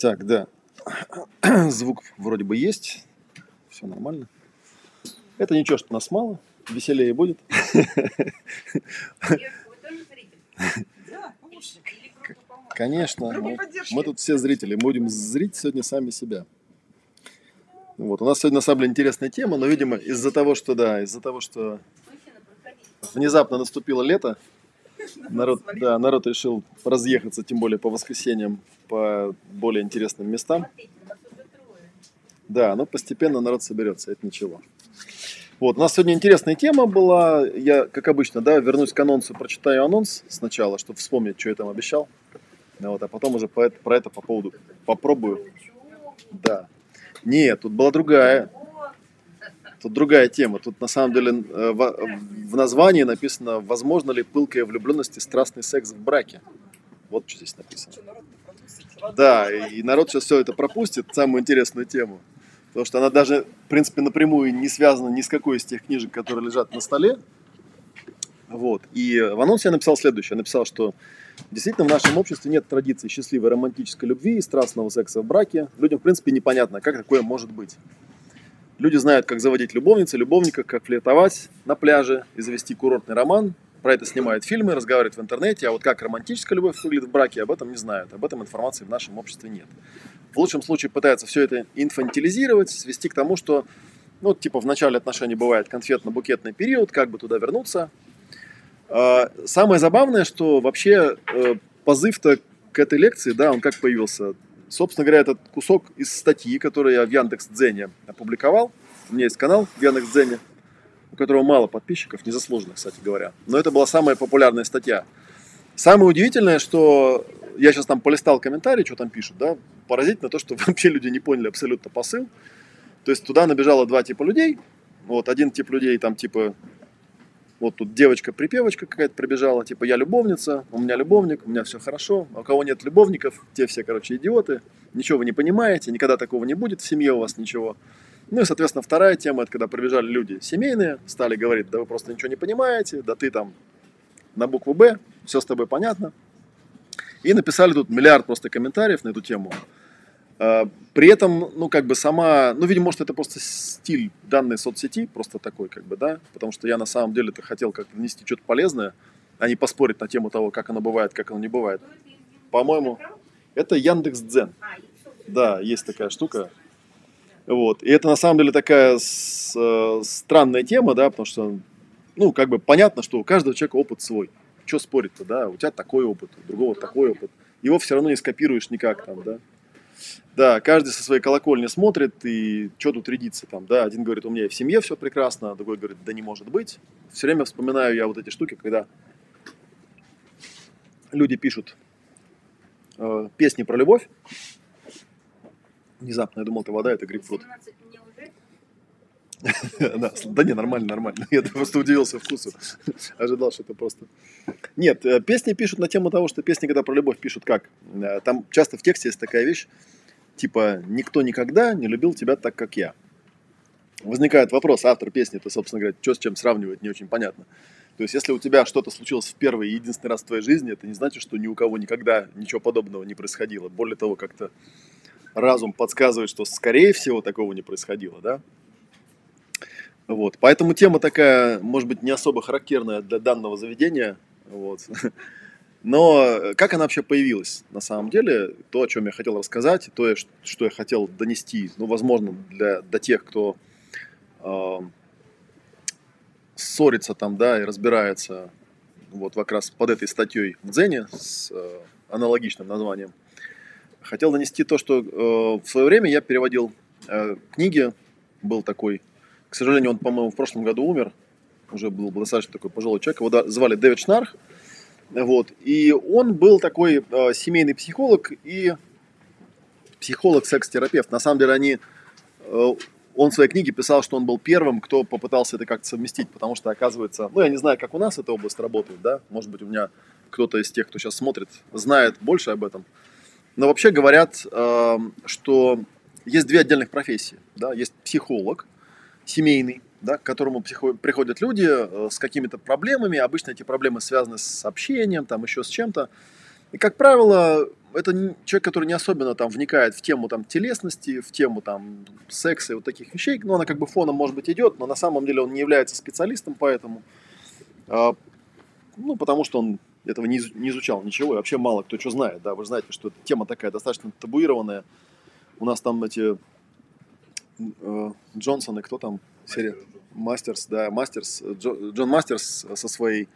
Так, да. Звук вроде бы есть. Все нормально. Это ничего, что нас мало. Веселее будет. Конечно. Мы, мы тут все зрители. Мы будем зрить сегодня сами себя. Вот. У нас сегодня на самом деле интересная тема, но, видимо, из-за того, что да, из-за того, что внезапно наступило лето, народ, да, народ решил разъехаться, тем более по воскресеньям, по более интересным местам. Да, но постепенно народ соберется, это ничего. Вот, у нас сегодня интересная тема была. Я, как обычно, да, вернусь к анонсу, прочитаю анонс сначала, чтобы вспомнить, что я там обещал. Вот, а потом уже про это, про это по поводу попробую. Да. Нет, тут была другая. Тут другая тема. Тут на самом деле э, в, названии написано «Возможно ли пылкая влюбленность и страстный секс в браке?» Вот что здесь написано. Да, и народ сейчас все это пропустит, самую интересную тему. Потому что она даже, в принципе, напрямую не связана ни с какой из тех книжек, которые лежат на столе. Вот. И в анонсе я написал следующее. Я написал, что действительно в нашем обществе нет традиции счастливой романтической любви и страстного секса в браке. Людям, в принципе, непонятно, как такое может быть. Люди знают, как заводить любовницы, любовника, как флиртовать на пляже и завести курортный роман. Про это снимают фильмы, разговаривают в интернете. А вот как романтическая любовь выглядит в браке, об этом не знают. Об этом информации в нашем обществе нет. В лучшем случае пытаются все это инфантилизировать, свести к тому, что, ну, типа, в начале отношений бывает конфетно-букетный период, как бы туда вернуться. А, самое забавное, что вообще э, позыв-то к этой лекции, да, он как появился? Собственно говоря, этот кусок из статьи, которую я в Яндекс.Дзене опубликовал. У меня есть канал в Яндекс.Дзене, у которого мало подписчиков, незаслуженно, кстати говоря. Но это была самая популярная статья. Самое удивительное, что я сейчас там полистал комментарии, что там пишут, да, поразительно то, что вообще люди не поняли абсолютно посыл. То есть туда набежало два типа людей. Вот один тип людей там типа вот тут девочка-припевочка какая-то прибежала, типа я любовница, у меня любовник, у меня все хорошо, а у кого нет любовников, те все, короче, идиоты, ничего вы не понимаете, никогда такого не будет в семье у вас ничего. Ну и, соответственно, вторая тема, это когда прибежали люди семейные, стали говорить, да вы просто ничего не понимаете, да ты там на букву «Б», все с тобой понятно. И написали тут миллиард просто комментариев на эту тему. А, при этом, ну, как бы сама, ну, видимо, может, это просто стиль данной соцсети, просто такой, как бы, да, потому что я на самом деле-то хотел как-то внести что-то полезное, а не поспорить на тему того, как оно бывает, как оно не бывает. По-моему, это Яндекс Дзен. Да, есть такая штука. Вот. И это на самом деле такая с, э, странная тема, да, потому что, ну, как бы понятно, что у каждого человека опыт свой. Что спорить-то, да? У тебя такой опыт, у другого такой опыт. Его все равно не скопируешь никак там, да? Да, каждый со своей колокольни смотрит, и что тут рядится там, да, один говорит, у меня и в семье все прекрасно, а другой говорит, да не может быть. Все время вспоминаю я вот эти штуки, когда люди пишут э, песни про любовь. Внезапно я думал, это вода, это грейпфрут. Да, да не, нормально, нормально. Я просто удивился вкусу. Ожидал, что это просто... Нет, э, песни пишут на тему того, что песни, когда про любовь пишут как? Э, там часто в тексте есть такая вещь, типа «Никто никогда не любил тебя так, как я». Возникает вопрос, автор песни, это, собственно говоря, что с чем сравнивать, не очень понятно. То есть, если у тебя что-то случилось в первый и единственный раз в твоей жизни, это не значит, что ни у кого никогда ничего подобного не происходило. Более того, как-то разум подсказывает, что, скорее всего, такого не происходило, да? Вот. Поэтому тема такая, может быть, не особо характерная для данного заведения. Вот. Но как она вообще появилась на самом деле, то, о чем я хотел рассказать, то, что я хотел донести, ну, возможно, для, для тех, кто э, ссорится там, да, и разбирается вот как раз под этой статьей в Дзене с э, аналогичным названием, хотел донести то, что э, в свое время я переводил э, книги, был такой к сожалению, он, по-моему, в прошлом году умер. Уже был достаточно такой пожилой человек. Его звали Дэвид Шнарх. Вот. И он был такой э, семейный психолог и психолог-секс-терапевт. На самом деле они... Э, он в своей книге писал, что он был первым, кто попытался это как-то совместить, потому что, оказывается, ну, я не знаю, как у нас эта область работает, да, может быть, у меня кто-то из тех, кто сейчас смотрит, знает больше об этом. Но вообще говорят, э, что есть две отдельных профессии, да, есть психолог, семейный, да, к которому приходят люди э, с какими-то проблемами. Обычно эти проблемы связаны с общением, там еще с чем-то. И, как правило, это человек, который не особенно там вникает в тему там телесности, в тему там секса и вот таких вещей. Ну, она как бы фоном, может быть, идет, но на самом деле он не является специалистом по этому. А, ну, потому что он этого не, не изучал ничего, и вообще мало кто что знает, да, вы знаете, что тема такая достаточно табуированная. У нас там эти Джонсон и кто там? Серия? Мастерс, да, Мастерс, Джон, Джон Мастерс со своей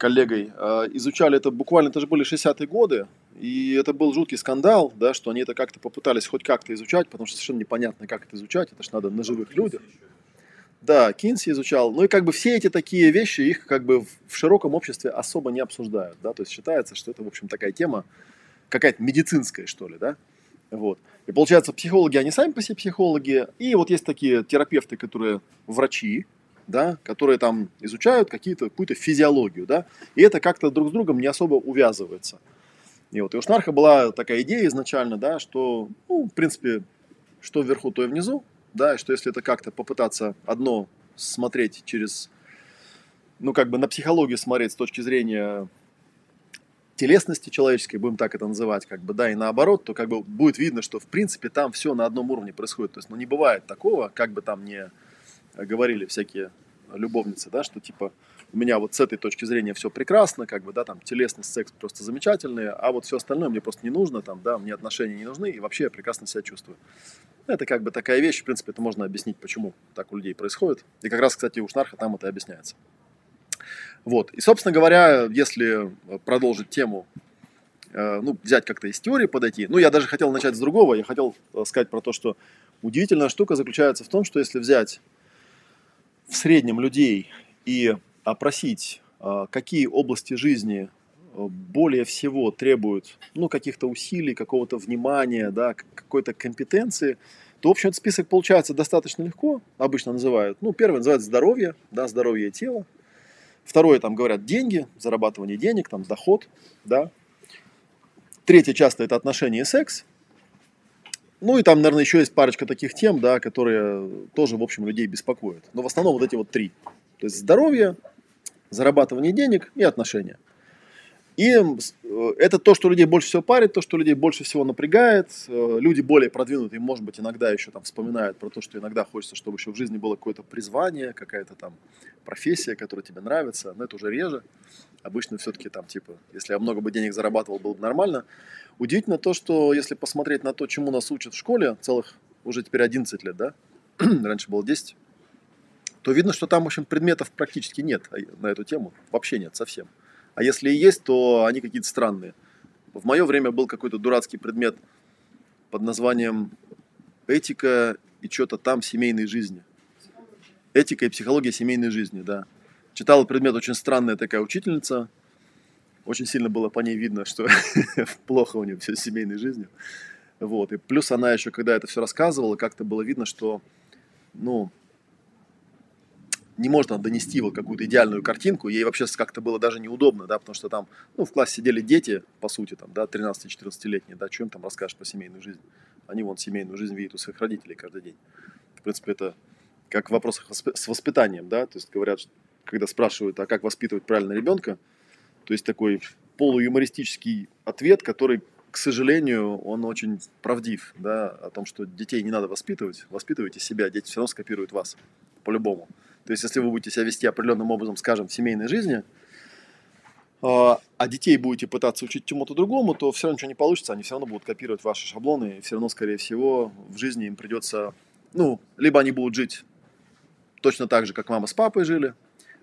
коллегой э, изучали это буквально, это же были 60-е годы, и это был жуткий скандал, да, что они это как-то попытались хоть как-то изучать, потому что совершенно непонятно, как это изучать, это же надо на живых людях. Да, Кинси изучал. Ну и как бы все эти такие вещи, их как бы в широком обществе особо не обсуждают, да, то есть считается, что это, в общем, такая тема, какая-то медицинская, что ли, да, вот. И получается, психологи, они сами по себе психологи, и вот есть такие терапевты, которые врачи, да, которые там изучают какие-то, какую-то физиологию, да, и это как-то друг с другом не особо увязывается. И вот и у Шнарха была такая идея изначально, да, что, ну, в принципе, что вверху, то и внизу, да, и что если это как-то попытаться одно смотреть через, ну, как бы на психологию смотреть с точки зрения телесности человеческой, будем так это называть, как бы, да, и наоборот, то как бы будет видно, что в принципе там все на одном уровне происходит. То есть, ну, не бывает такого, как бы там не говорили всякие любовницы, да, что типа у меня вот с этой точки зрения все прекрасно, как бы, да, там, телесность, секс просто замечательные, а вот все остальное мне просто не нужно, там, да, мне отношения не нужны, и вообще я прекрасно себя чувствую. Это как бы такая вещь, в принципе, это можно объяснить, почему так у людей происходит. И как раз, кстати, у Шнарха там это объясняется. Вот. И, собственно говоря, если продолжить тему, э, ну, взять как-то из теории подойти, ну, я даже хотел начать с другого, я хотел э, сказать про то, что удивительная штука заключается в том, что если взять в среднем людей и опросить, какие области жизни более всего требуют ну, каких-то усилий, какого-то внимания, да, какой-то компетенции, то, в общем, этот список получается достаточно легко, обычно называют. Ну, первый называется здоровье, да, здоровье тела. Второе, там говорят деньги, зарабатывание денег, там доход, да. Третье часто это отношения и секс. Ну и там, наверное, еще есть парочка таких тем, да, которые тоже, в общем, людей беспокоят. Но в основном вот эти вот три. То есть здоровье, зарабатывание денег и отношения. И э, это то, что людей больше всего парит, то, что людей больше всего напрягает. Э, люди более продвинутые, может быть, иногда еще там вспоминают про то, что иногда хочется, чтобы еще в жизни было какое-то призвание, какая-то там профессия, которая тебе нравится. Но это уже реже. Обычно все-таки там, типа, если я много бы денег зарабатывал, было бы нормально. Удивительно то, что если посмотреть на то, чему нас учат в школе, целых уже теперь 11 лет, да? Раньше было 10 то видно, что там, в общем, предметов практически нет а, на эту тему. Вообще нет совсем. А если и есть, то они какие-то странные. В мое время был какой-то дурацкий предмет под названием «Этика и что-то там семейной жизни». Этика и психология семейной жизни, да. Читала предмет очень странная такая учительница. Очень сильно было по ней видно, что плохо у нее все с семейной жизнью. Вот. И плюс она еще, когда это все рассказывала, как-то было видно, что, ну, не может она донести вот какую-то идеальную картинку, ей вообще как-то было даже неудобно, да, потому что там, ну, в классе сидели дети, по сути, там, да, 13-14-летние, да, им там расскажешь про семейную жизнь? Они вон семейную жизнь видят у своих родителей каждый день. В принципе, это как в вопросах с воспитанием, да, то есть говорят, когда спрашивают, а как воспитывать правильно ребенка, то есть такой полуюмористический ответ, который, к сожалению, он очень правдив, да, о том, что детей не надо воспитывать, воспитывайте себя, дети все равно скопируют вас, по-любому. То есть, если вы будете себя вести определенным образом, скажем, в семейной жизни, а, а детей будете пытаться учить чему-то другому, то все равно ничего не получится, они все равно будут копировать ваши шаблоны, и все равно, скорее всего, в жизни им придется, ну, либо они будут жить точно так же, как мама с папой жили,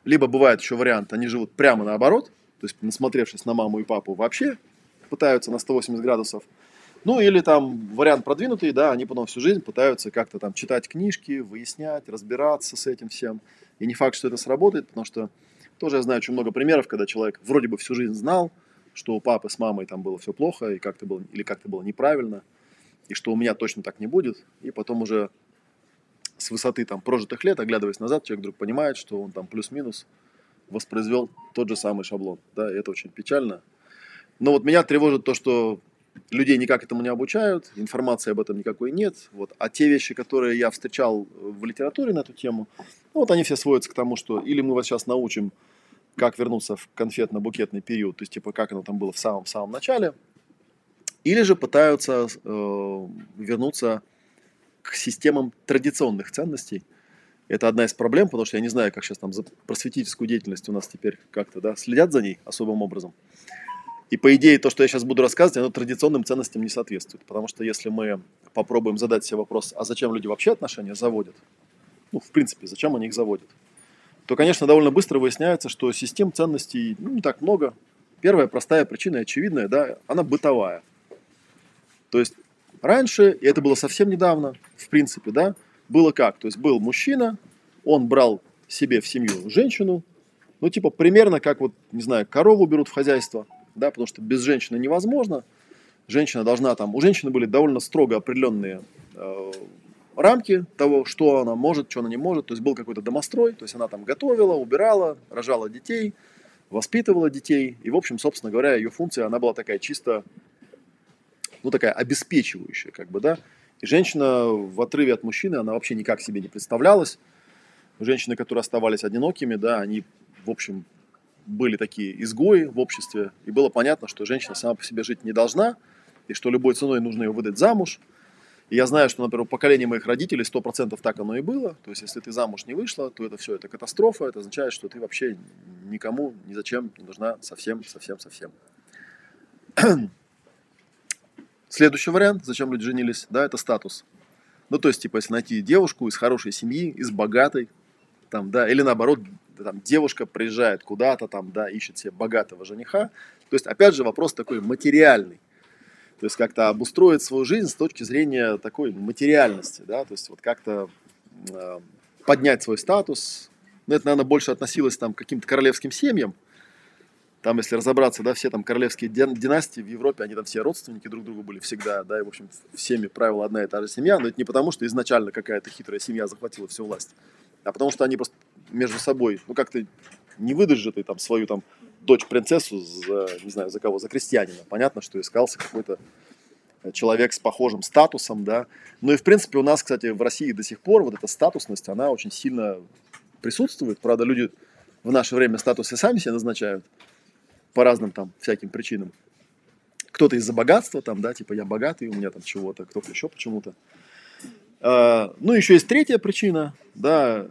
либо бывает еще вариант, они живут прямо наоборот, то есть, насмотревшись на маму и папу, вообще пытаются на 180 градусов ну, или там вариант продвинутый, да, они потом всю жизнь пытаются как-то там читать книжки, выяснять, разбираться с этим всем. И не факт, что это сработает, потому что тоже я знаю очень много примеров, когда человек вроде бы всю жизнь знал, что у папы с мамой там было все плохо, и как-то было, или как-то было неправильно, и что у меня точно так не будет, и потом уже с высоты там прожитых лет, оглядываясь назад, человек вдруг понимает, что он там плюс-минус воспроизвел тот же самый шаблон, да, и это очень печально. Но вот меня тревожит то, что людей никак этому не обучают, информации об этом никакой нет. Вот. А те вещи, которые я встречал в литературе на эту тему, ну, вот они все сводятся к тому, что или мы вас сейчас научим как вернуться в конфетно-букетный период, то есть, типа, как оно там было в самом-самом начале, или же пытаются э, вернуться к системам традиционных ценностей. Это одна из проблем, потому что я не знаю, как сейчас там за просветительскую деятельность у нас теперь как-то да, следят за ней особым образом. И по идее то, что я сейчас буду рассказывать, оно традиционным ценностям не соответствует. Потому что если мы попробуем задать себе вопрос, а зачем люди вообще отношения заводят, ну, в принципе, зачем они их заводят, то, конечно, довольно быстро выясняется, что систем ценностей ну, не так много. Первая простая причина, очевидная, да, она бытовая. То есть раньше, и это было совсем недавно, в принципе, да, было как? То есть был мужчина, он брал себе в семью женщину, ну, типа, примерно как вот, не знаю, корову берут в хозяйство, да, потому что без женщины невозможно. Женщина должна там, у женщины были довольно строго определенные э, рамки того, что она может, что она не может. То есть был какой-то домострой, то есть она там готовила, убирала, рожала детей, воспитывала детей. И, в общем, собственно говоря, ее функция, она была такая чисто, ну, такая обеспечивающая, как бы, да. И женщина в отрыве от мужчины, она вообще никак себе не представлялась. Женщины, которые оставались одинокими, да, они, в общем, были такие изгои в обществе, и было понятно, что женщина сама по себе жить не должна, и что любой ценой нужно ее выдать замуж. И я знаю, что, например, у поколения моих родителей 100% так оно и было. То есть, если ты замуж не вышла, то это все, это катастрофа. Это означает, что ты вообще никому, ни зачем не нужна совсем, совсем, совсем. Следующий вариант, зачем люди женились, да, это статус. Ну, то есть, типа, если найти девушку из хорошей семьи, из богатой, там, да, или наоборот, там, девушка приезжает куда-то, там, да, ищет себе богатого жениха. То есть, опять же, вопрос такой материальный. То есть, как-то обустроить свою жизнь с точки зрения такой материальности, да, то есть, вот как-то э, поднять свой статус. Ну, это, наверное, больше относилось там к каким-то королевским семьям. Там, если разобраться, да, все там королевские династии в Европе, они там все родственники друг другу были всегда, да, и, в общем, всеми правила одна и та же семья, но это не потому, что изначально какая-то хитрая семья захватила всю власть, а потому что они просто между собой, ну как-то не выдашь же ты там свою там дочь-принцессу за, не знаю, за кого, за крестьянина. Понятно, что искался какой-то человек с похожим статусом, да. Ну и, в принципе, у нас, кстати, в России до сих пор вот эта статусность, она очень сильно присутствует. Правда, люди в наше время статусы сами себе назначают по разным там всяким причинам. Кто-то из-за богатства, там, да, типа я богатый, у меня там чего-то, кто-то еще почему-то. А, ну, еще есть третья причина, да,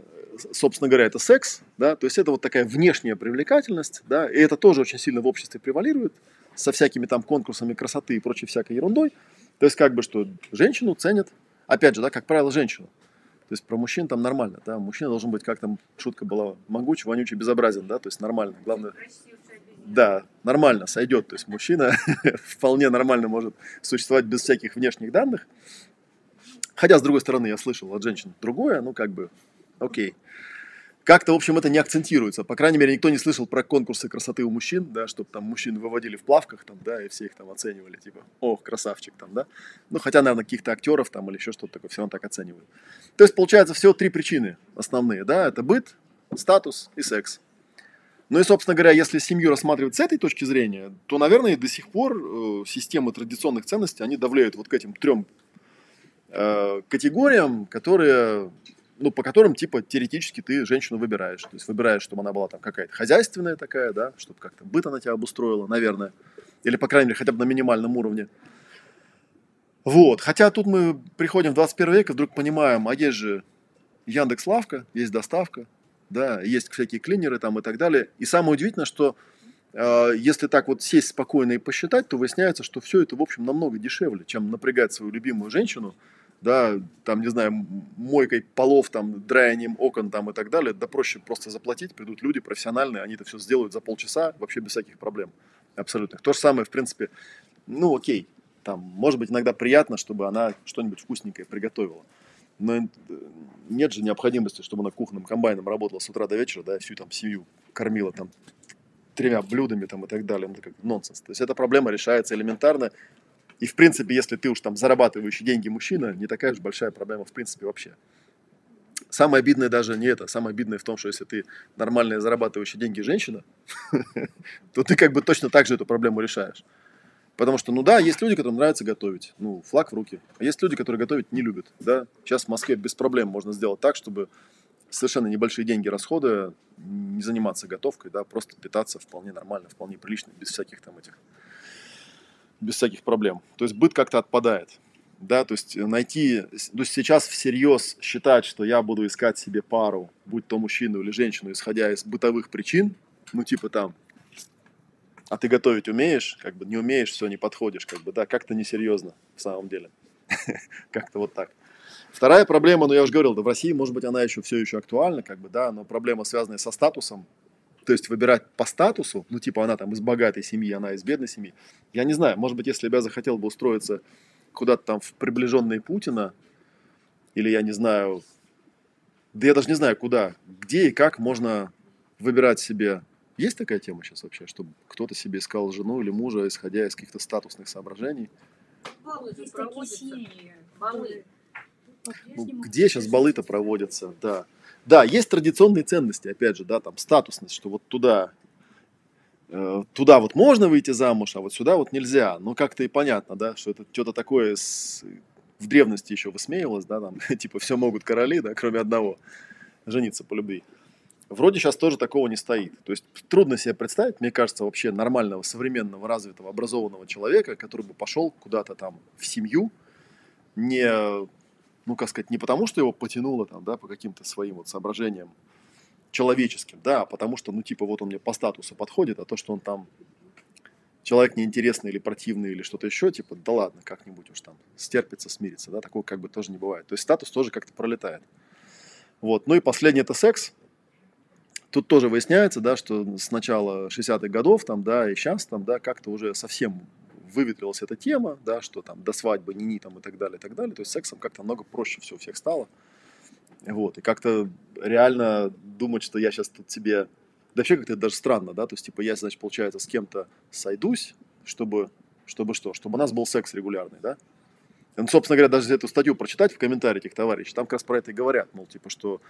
собственно говоря, это секс, да, то есть это вот такая внешняя привлекательность, да, и это тоже очень сильно в обществе превалирует со всякими там конкурсами красоты и прочей всякой ерундой. То есть как бы что женщину ценят, опять же, да, как правило, женщину. То есть про мужчин там нормально, да, мужчина должен быть, как там шутка была, могуч, вонючий, безобразен, да, то есть нормально, главное. Да, нормально сойдет, то есть мужчина вполне нормально может существовать без всяких внешних данных. Хотя, с другой стороны, я слышал от женщин другое, ну, как бы, окей. Как-то, в общем, это не акцентируется. По крайней мере, никто не слышал про конкурсы красоты у мужчин, да, чтобы там мужчин выводили в плавках, там, да, и все их там оценивали, типа, ох, красавчик, там, да. Ну, хотя, наверное, каких-то актеров там или еще что-то такое все равно так оценивают. То есть, получается, всего три причины основные, да, это быт, статус и секс. Ну и, собственно говоря, если семью рассматривать с этой точки зрения, то, наверное, до сих пор э, системы традиционных ценностей, они давляют вот к этим трем э, категориям, которые ну, по которым, типа, теоретически ты женщину выбираешь. То есть выбираешь, чтобы она была там какая-то хозяйственная такая, да, чтобы как-то быт она тебя обустроила, наверное. Или, по крайней мере, хотя бы на минимальном уровне. Вот. Хотя тут мы приходим в 21 век и вдруг понимаем, а есть же Яндекс Лавка, есть доставка, да, есть всякие клинеры там и так далее. И самое удивительное, что э, если так вот сесть спокойно и посчитать, то выясняется, что все это, в общем, намного дешевле, чем напрягать свою любимую женщину – да, там, не знаю, мойкой полов, там, драянием окон там и так далее, да проще просто заплатить, придут люди профессиональные, они это все сделают за полчаса, вообще без всяких проблем абсолютных. То же самое, в принципе, ну окей, там, может быть, иногда приятно, чтобы она что-нибудь вкусненькое приготовила. Но э, нет же необходимости, чтобы она кухонным комбайном работала с утра до вечера, да, всю там семью кормила там тремя блюдами там и так далее. Ну, это как нонсенс. То есть эта проблема решается элементарно и, в принципе, если ты уж там зарабатывающий деньги мужчина, не такая уж большая проблема, в принципе, вообще. Самое обидное даже не это. Самое обидное в том, что если ты нормальная зарабатывающая деньги женщина, то ты как бы точно так же эту проблему решаешь. Потому что, ну да, есть люди, которым нравится готовить. Ну, флаг в руки. А есть люди, которые готовить не любят. Да? Сейчас в Москве без проблем можно сделать так, чтобы совершенно небольшие деньги расходуя, не заниматься готовкой, да, просто питаться вполне нормально, вполне прилично, без всяких там этих, без всяких проблем. То есть быт как-то отпадает. Да, то есть найти, то есть сейчас всерьез считать, что я буду искать себе пару, будь то мужчину или женщину, исходя из бытовых причин, ну типа там, а ты готовить умеешь, как бы не умеешь, все, не подходишь, как бы, да, как-то несерьезно в самом деле. Как-то вот так. Вторая проблема, ну я уже говорил, да в России, может быть, она еще все еще актуальна, как бы, да, но проблема, связанная со статусом, то есть выбирать по статусу, ну типа она там из богатой семьи, она из бедной семьи, я не знаю, может быть, если бы я захотел бы устроиться куда-то там в приближенные Путина, или я не знаю, да я даже не знаю куда, где и как можно выбирать себе. Есть такая тема сейчас вообще, чтобы кто-то себе искал жену или мужа, исходя из каких-то статусных соображений? Балы же проводятся. Балы. Ну, где сейчас балы-то проводятся, да. Да, есть традиционные ценности, опять же, да, там статусность, что вот туда, э, туда вот можно выйти замуж, а вот сюда вот нельзя. Ну, как-то и понятно, да, что это что-то такое с, в древности еще высмеивалось, да, там, типа, все могут короли, да, кроме одного, жениться по любви. Вроде сейчас тоже такого не стоит. То есть трудно себе представить, мне кажется, вообще нормального, современного, развитого, образованного человека, который бы пошел куда-то там в семью, не ну, как сказать, не потому, что его потянуло там, да, по каким-то своим вот соображениям человеческим, да, а потому что, ну, типа, вот он мне по статусу подходит, а то, что он там человек неинтересный или противный или что-то еще, типа, да ладно, как-нибудь уж там стерпится, смирится, да, такого как бы тоже не бывает. То есть статус тоже как-то пролетает. Вот, ну и последний это секс. Тут тоже выясняется, да, что с начала 60-х годов, там, да, и сейчас, там, да, как-то уже совсем выветрилась эта тема, да, что там до свадьбы, ни-ни там и так далее, и так далее. То есть сексом как-то много проще все у всех стало. Вот, и как-то реально думать, что я сейчас тут себе... Да вообще как-то даже странно, да, то есть, типа, я, значит, получается, с кем-то сойдусь, чтобы, чтобы что? Чтобы у нас был секс регулярный, да? Ну, собственно говоря, даже эту статью прочитать в комментариях этих товарищей, там как раз про это и говорят, мол, типа, что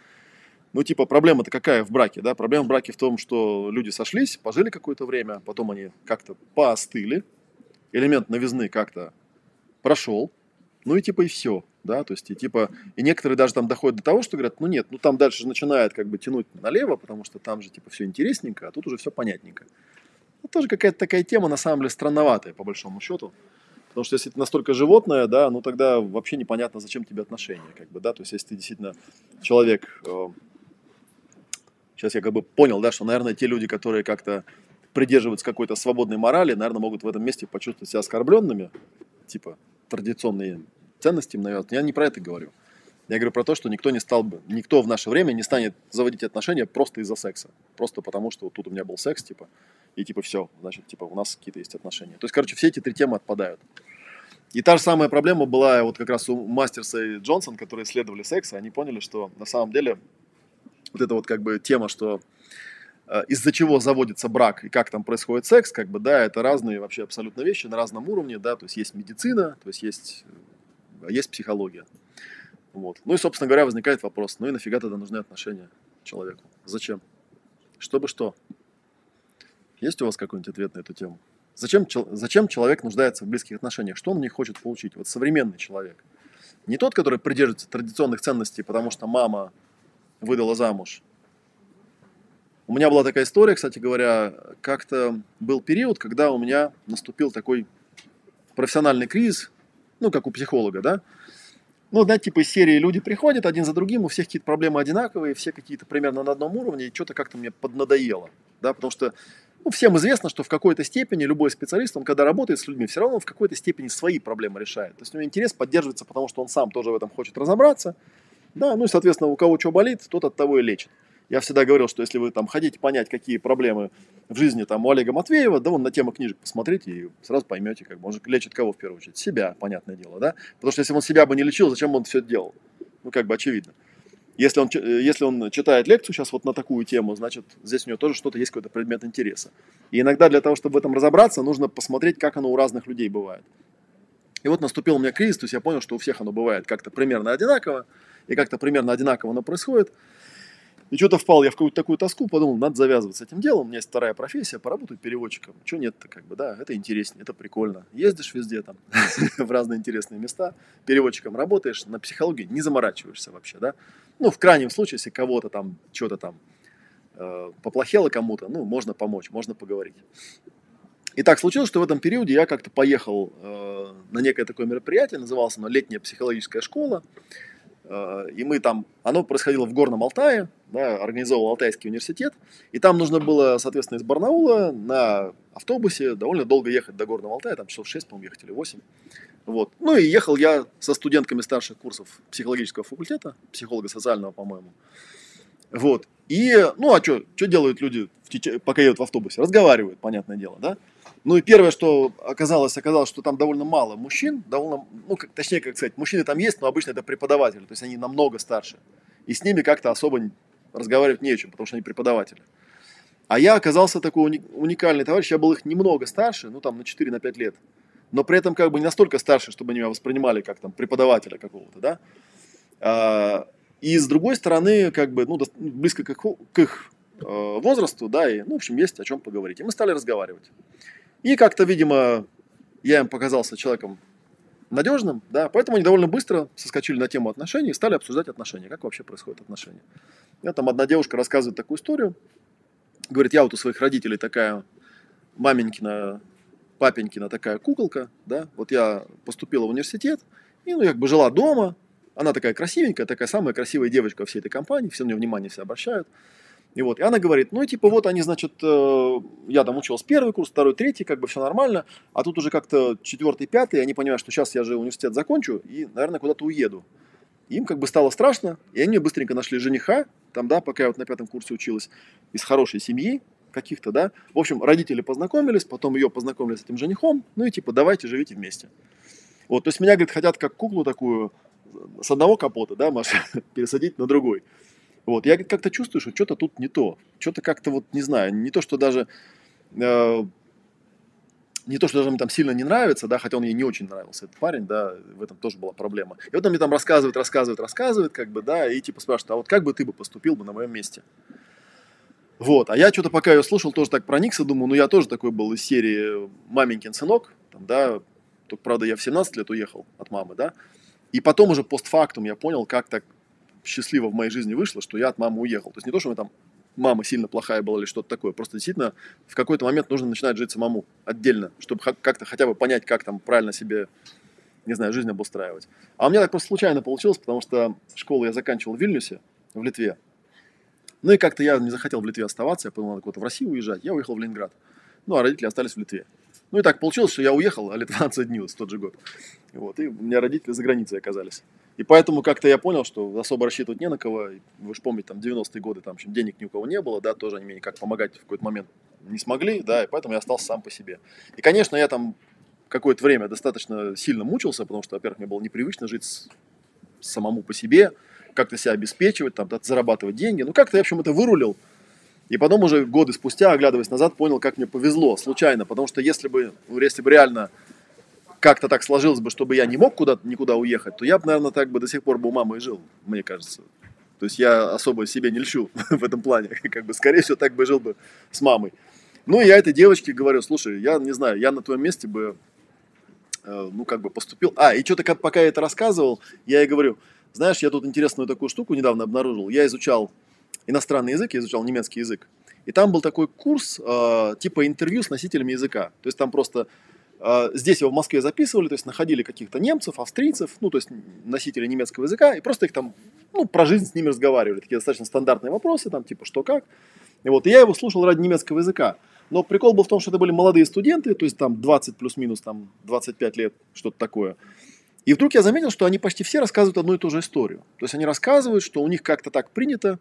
ну, типа, проблема-то какая в браке, да? Проблема в браке в том, что люди сошлись, пожили какое-то время, потом они как-то поостыли, элемент новизны как-то прошел, ну и типа и все, да, то есть и типа, и некоторые даже там доходят до того, что говорят, ну нет, ну там дальше же начинает как бы тянуть налево, потому что там же типа все интересненько, а тут уже все понятненько. Это тоже какая-то такая тема, на самом деле, странноватая, по большому счету. Потому что если ты настолько животное, да, ну тогда вообще непонятно, зачем тебе отношения, как бы, да, то есть если ты действительно человек, э, сейчас я как бы понял, да, что, наверное, те люди, которые как-то придерживаются какой-то свободной морали, наверное, могут в этом месте почувствовать себя оскорбленными, типа традиционные ценности им навязывают. Я не про это говорю. Я говорю про то, что никто не стал бы, никто в наше время не станет заводить отношения просто из-за секса. Просто потому, что вот тут у меня был секс, типа, и типа все, значит, типа у нас какие-то есть отношения. То есть, короче, все эти три темы отпадают. И та же самая проблема была вот как раз у Мастерса и Джонсон, которые исследовали секс, и они поняли, что на самом деле вот эта вот как бы тема, что из-за чего заводится брак и как там происходит секс, как бы, да, это разные вообще абсолютно вещи на разном уровне, да, то есть есть медицина, то есть есть, э, есть психология. Вот. Ну и, собственно говоря, возникает вопрос, ну и нафига тогда нужны отношения человеку? Зачем? Чтобы что? Есть у вас какой-нибудь ответ на эту тему? Зачем, зачем человек нуждается в близких отношениях? Что он не хочет получить? Вот современный человек. Не тот, который придерживается традиционных ценностей, потому что мама выдала замуж, у меня была такая история, кстати говоря, как-то был период, когда у меня наступил такой профессиональный кризис, ну, как у психолога, да. Ну, да, типа из серии люди приходят один за другим, у всех какие-то проблемы одинаковые, все какие-то примерно на одном уровне, и что-то как-то мне поднадоело, да, потому что ну, всем известно, что в какой-то степени любой специалист, он когда работает с людьми, все равно в какой-то степени свои проблемы решает. То есть у него интерес поддерживается, потому что он сам тоже в этом хочет разобраться, да, ну и, соответственно, у кого что болит, тот от того и лечит. Я всегда говорил, что если вы там хотите понять, какие проблемы в жизни там у Олега Матвеева, да, вон на тему книжек посмотрите и сразу поймете, как бы он же лечит кого в первую очередь? Себя, понятное дело, да? Потому что если он себя бы не лечил, зачем он все это делал? Ну, как бы очевидно. Если он, если он читает лекцию сейчас вот на такую тему, значит, здесь у него тоже что-то есть, какой-то предмет интереса. И иногда для того, чтобы в этом разобраться, нужно посмотреть, как оно у разных людей бывает. И вот наступил у меня кризис, то есть я понял, что у всех оно бывает как-то примерно одинаково, и как-то примерно одинаково оно происходит. И что-то впал я в какую-то такую тоску, подумал, надо завязывать с этим делом. У меня есть вторая профессия, поработать переводчиком. Чего нет-то, как бы, да, это интереснее, это прикольно. Ездишь везде там, в разные интересные места, переводчиком работаешь, на психологии не заморачиваешься вообще, да. Ну, в крайнем случае, если кого-то там, что-то там э, поплохело кому-то, ну, можно помочь, можно поговорить. И так случилось, что в этом периоде я как-то поехал э, на некое такое мероприятие, называлось оно «Летняя психологическая школа». И мы там, оно происходило в Горном Алтае, да, организовал Алтайский университет. И там нужно было, соответственно, из Барнаула на автобусе довольно долго ехать до Горного Алтая, там часов 6, по-моему, ехать или 8. Вот. Ну и ехал я со студентками старших курсов психологического факультета, психолога социального, по-моему. Вот. И, ну а что, что делают люди, пока едут в автобусе? Разговаривают, понятное дело, да? Ну и первое, что оказалось, оказалось, что там довольно мало мужчин, довольно, ну, как, точнее, как сказать, мужчины там есть, но обычно это преподаватели, то есть они намного старше. И с ними как-то особо разговаривать не о чем, потому что они преподаватели. А я оказался такой уникальный товарищ, я был их немного старше, ну там на 4-5 на лет, но при этом как бы не настолько старше, чтобы они меня воспринимали как там преподавателя какого-то, да. А, и с другой стороны, как бы, ну, близко к их, э, возрасту, да, и, ну, в общем, есть о чем поговорить. И мы стали разговаривать. И как-то, видимо, я им показался человеком надежным, да, поэтому они довольно быстро соскочили на тему отношений и стали обсуждать отношения, как вообще происходят отношения. Я там одна девушка рассказывает такую историю, говорит, я вот у своих родителей такая маменькина, папенькина такая куколка, да, вот я поступила в университет, и, ну, как бы жила дома, она такая красивенькая, такая самая красивая девочка во всей этой компании, все на нее внимание все обращают. И вот, и она говорит, ну, типа, вот они, значит, э, я там училась первый курс, второй, третий, как бы все нормально, а тут уже как-то четвертый, пятый, они понимают, что сейчас я же университет закончу и, наверное, куда-то уеду. Им как бы стало страшно, и они быстренько нашли жениха, там, да, пока я вот на пятом курсе училась, из хорошей семьи каких-то, да. В общем, родители познакомились, потом ее познакомили с этим женихом, ну и типа, давайте живите вместе. Вот, то есть меня, говорит, хотят как куклу такую с одного капота, да, Маша, пересадить на другой. Вот, я как-то чувствую, что что-то тут не то. Что-то как-то вот, не знаю, не то, что даже... Э, не то, что даже мне там сильно не нравится, да, хотя он ей не очень нравился, этот парень, да, в этом тоже была проблема. И вот он мне там рассказывает, рассказывает, рассказывает, как бы, да, и типа спрашивает, а вот как бы ты бы поступил бы на моем месте? Вот, а я что-то пока ее слушал, тоже так проникся, думаю, ну я тоже такой был из серии «Маменькин сынок», там, да, только, правда, я в 17 лет уехал от мамы, да, и потом уже постфактум я понял, как так счастливо в моей жизни вышло, что я от мамы уехал. То есть не то, что мы там мама сильно плохая была или что-то такое. Просто действительно в какой-то момент нужно начинать жить самому отдельно, чтобы как-то хотя бы понять, как там правильно себе, не знаю, жизнь обустраивать. А у меня так просто случайно получилось, потому что школу я заканчивал в Вильнюсе, в Литве. Ну и как-то я не захотел в Литве оставаться, я понял, надо куда-то в Россию уезжать. Я уехал в Ленинград. Ну, а родители остались в Литве. Ну и так получилось, что я уехал, а 12 дней в тот же год. Вот, и у меня родители за границей оказались. И поэтому как-то я понял, что особо рассчитывать не на кого. Вы же помните, там 90-е годы, там денег ни у кого не было, да, тоже они мне никак помогать в какой-то момент не смогли, да, и поэтому я остался сам по себе. И, конечно, я там какое-то время достаточно сильно мучился, потому что, во-первых, мне было непривычно жить с, самому по себе, как-то себя обеспечивать, там, зарабатывать деньги. Ну, как-то я, в общем, это вырулил. И потом уже годы спустя, оглядываясь назад, понял, как мне повезло, случайно. Потому что если бы, если бы реально как-то так сложилось бы, чтобы я не мог куда-то никуда уехать, то я бы, наверное, так бы до сих пор бы у мамы и жил, мне кажется. То есть я особо себе не льщу в этом плане. Как бы, скорее всего, так бы жил бы с мамой. Ну, я этой девочке говорю, слушай, я не знаю, я на твоем месте бы, э, ну, как бы поступил. А, и что-то, пока я это рассказывал, я ей говорю, знаешь, я тут интересную такую штуку недавно обнаружил. Я изучал иностранный язык, я изучал немецкий язык. И там был такой курс, э, типа интервью с носителями языка. То есть там просто здесь его в Москве записывали, то есть находили каких-то немцев, австрийцев, ну, то есть носителей немецкого языка, и просто их там, ну, про жизнь с ними разговаривали. Такие достаточно стандартные вопросы, там, типа, что как. И вот, и я его слушал ради немецкого языка. Но прикол был в том, что это были молодые студенты, то есть там 20 плюс-минус, там 25 лет, что-то такое. И вдруг я заметил, что они почти все рассказывают одну и ту же историю. То есть они рассказывают, что у них как-то так принято,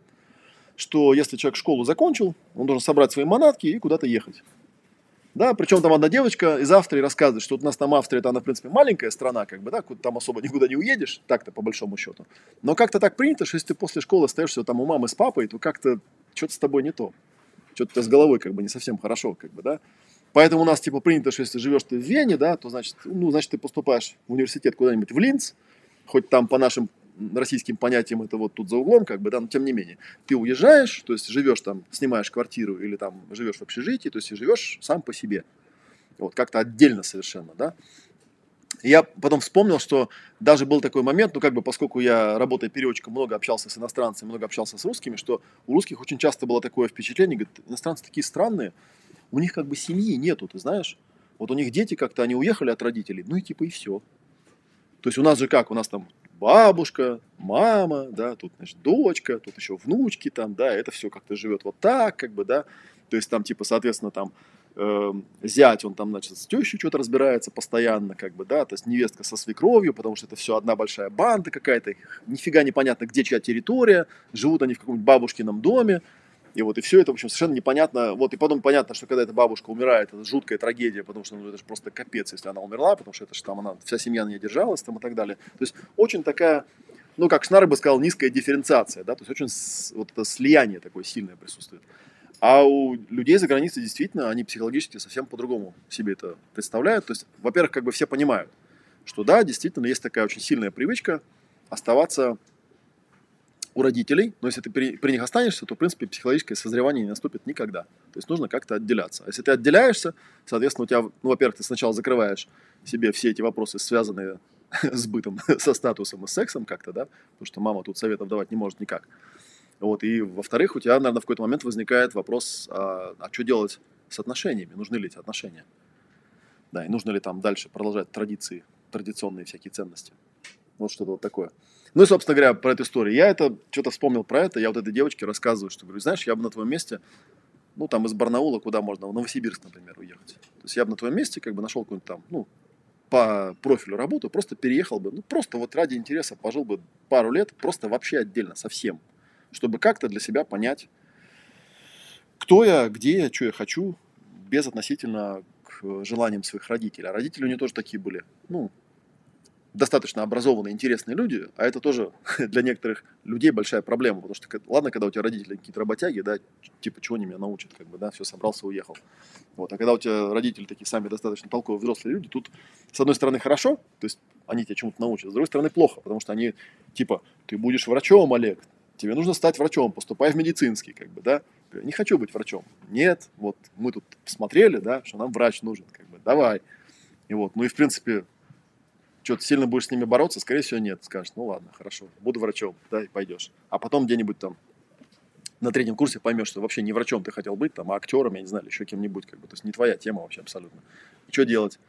что если человек школу закончил, он должен собрать свои манатки и куда-то ехать. Да, причем там одна девочка из Австрии рассказывает, что вот у нас там Австрия, это она, в принципе, маленькая страна, как бы, да, там особо никуда не уедешь, так-то по большому счету. Но как-то так принято, что если ты после школы остаешься там у мамы с папой, то как-то что-то с тобой не то. Что-то с головой как бы не совсем хорошо, как бы, да. Поэтому у нас типа принято, что если живешь ты в Вене, да, то значит, ну, значит ты поступаешь в университет куда-нибудь в Линц, хоть там по нашим российским понятием это вот тут за углом, как бы, да, но тем не менее. Ты уезжаешь, то есть живешь там, снимаешь квартиру или там живешь в общежитии, то есть живешь сам по себе. Вот, как-то отдельно совершенно, да. я потом вспомнил, что даже был такой момент, ну как бы поскольку я, работая переводчиком, много общался с иностранцами, много общался с русскими, что у русских очень часто было такое впечатление, говорят, иностранцы такие странные, у них как бы семьи нету, ты знаешь. Вот у них дети как-то, они уехали от родителей, ну и типа и все. То есть у нас же как, у нас там бабушка, мама, да, тут, значит, дочка, тут еще внучки там, да, это все как-то живет вот так, как бы, да. То есть там, типа, соответственно, там э, зять, он там, значит, с тещей что-то разбирается постоянно, как бы, да, то есть невестка со свекровью, потому что это все одна большая банда какая-то, нифига непонятно, где чья территория, живут они в каком-нибудь бабушкином доме, и вот, и все это, в общем, совершенно непонятно. Вот, и потом понятно, что когда эта бабушка умирает, это жуткая трагедия, потому что ну, это же просто капец, если она умерла, потому что это же там она, вся семья на ней держалась там и так далее. То есть очень такая, ну, как Шнар бы сказал, низкая дифференциация, да, то есть очень вот это слияние такое сильное присутствует. А у людей за границей действительно, они психологически совсем по-другому себе это представляют. То есть, во-первых, как бы все понимают, что да, действительно есть такая очень сильная привычка оставаться у родителей, но если ты при, при них останешься, то, в принципе, психологическое созревание не наступит никогда. То есть нужно как-то отделяться. А если ты отделяешься, соответственно, у тебя, ну, во-первых, ты сначала закрываешь себе все эти вопросы, связанные с бытом, со статусом и сексом как-то, да, потому что мама тут советов давать не может никак. Вот, и во-вторых, у тебя, наверное, в какой-то момент возникает вопрос, а, а что делать с отношениями, нужны ли эти отношения? Да, и нужно ли там дальше продолжать традиции, традиционные всякие ценности. Вот что-то вот такое. Ну и, собственно говоря, про эту историю. Я это, что-то вспомнил про это, я вот этой девочке рассказываю, что говорю, знаешь, я бы на твоем месте, ну, там из Барнаула куда можно, в Новосибирск, например, уехать. То есть я бы на твоем месте как бы нашел какую-нибудь там, ну, по профилю работу, просто переехал бы, ну, просто вот ради интереса пожил бы пару лет, просто вообще отдельно, совсем, чтобы как-то для себя понять, кто я, где я, что я хочу, без относительно к желаниям своих родителей. А родители у нее тоже такие были, ну, достаточно образованные, интересные люди, а это тоже для некоторых людей большая проблема, потому что, ладно, когда у тебя родители какие-то работяги, да, типа, чего они меня научат, как бы, да, все, собрался, уехал. Вот, а когда у тебя родители такие сами достаточно толковые взрослые люди, тут, с одной стороны, хорошо, то есть они тебя чему-то научат, с другой стороны, плохо, потому что они, типа, ты будешь врачом, Олег, тебе нужно стать врачом, поступай в медицинский, как бы, да, не хочу быть врачом. Нет, вот мы тут посмотрели, да, что нам врач нужен, как бы, давай. И вот, ну и в принципе, что-то сильно будешь с ними бороться, скорее всего, нет. Скажешь, ну ладно, хорошо, буду врачом, да, и пойдешь. А потом где-нибудь там на третьем курсе поймешь, что вообще не врачом ты хотел быть, там, а актером, я не знаю, еще кем-нибудь, как бы, то есть не твоя тема вообще абсолютно. И что делать?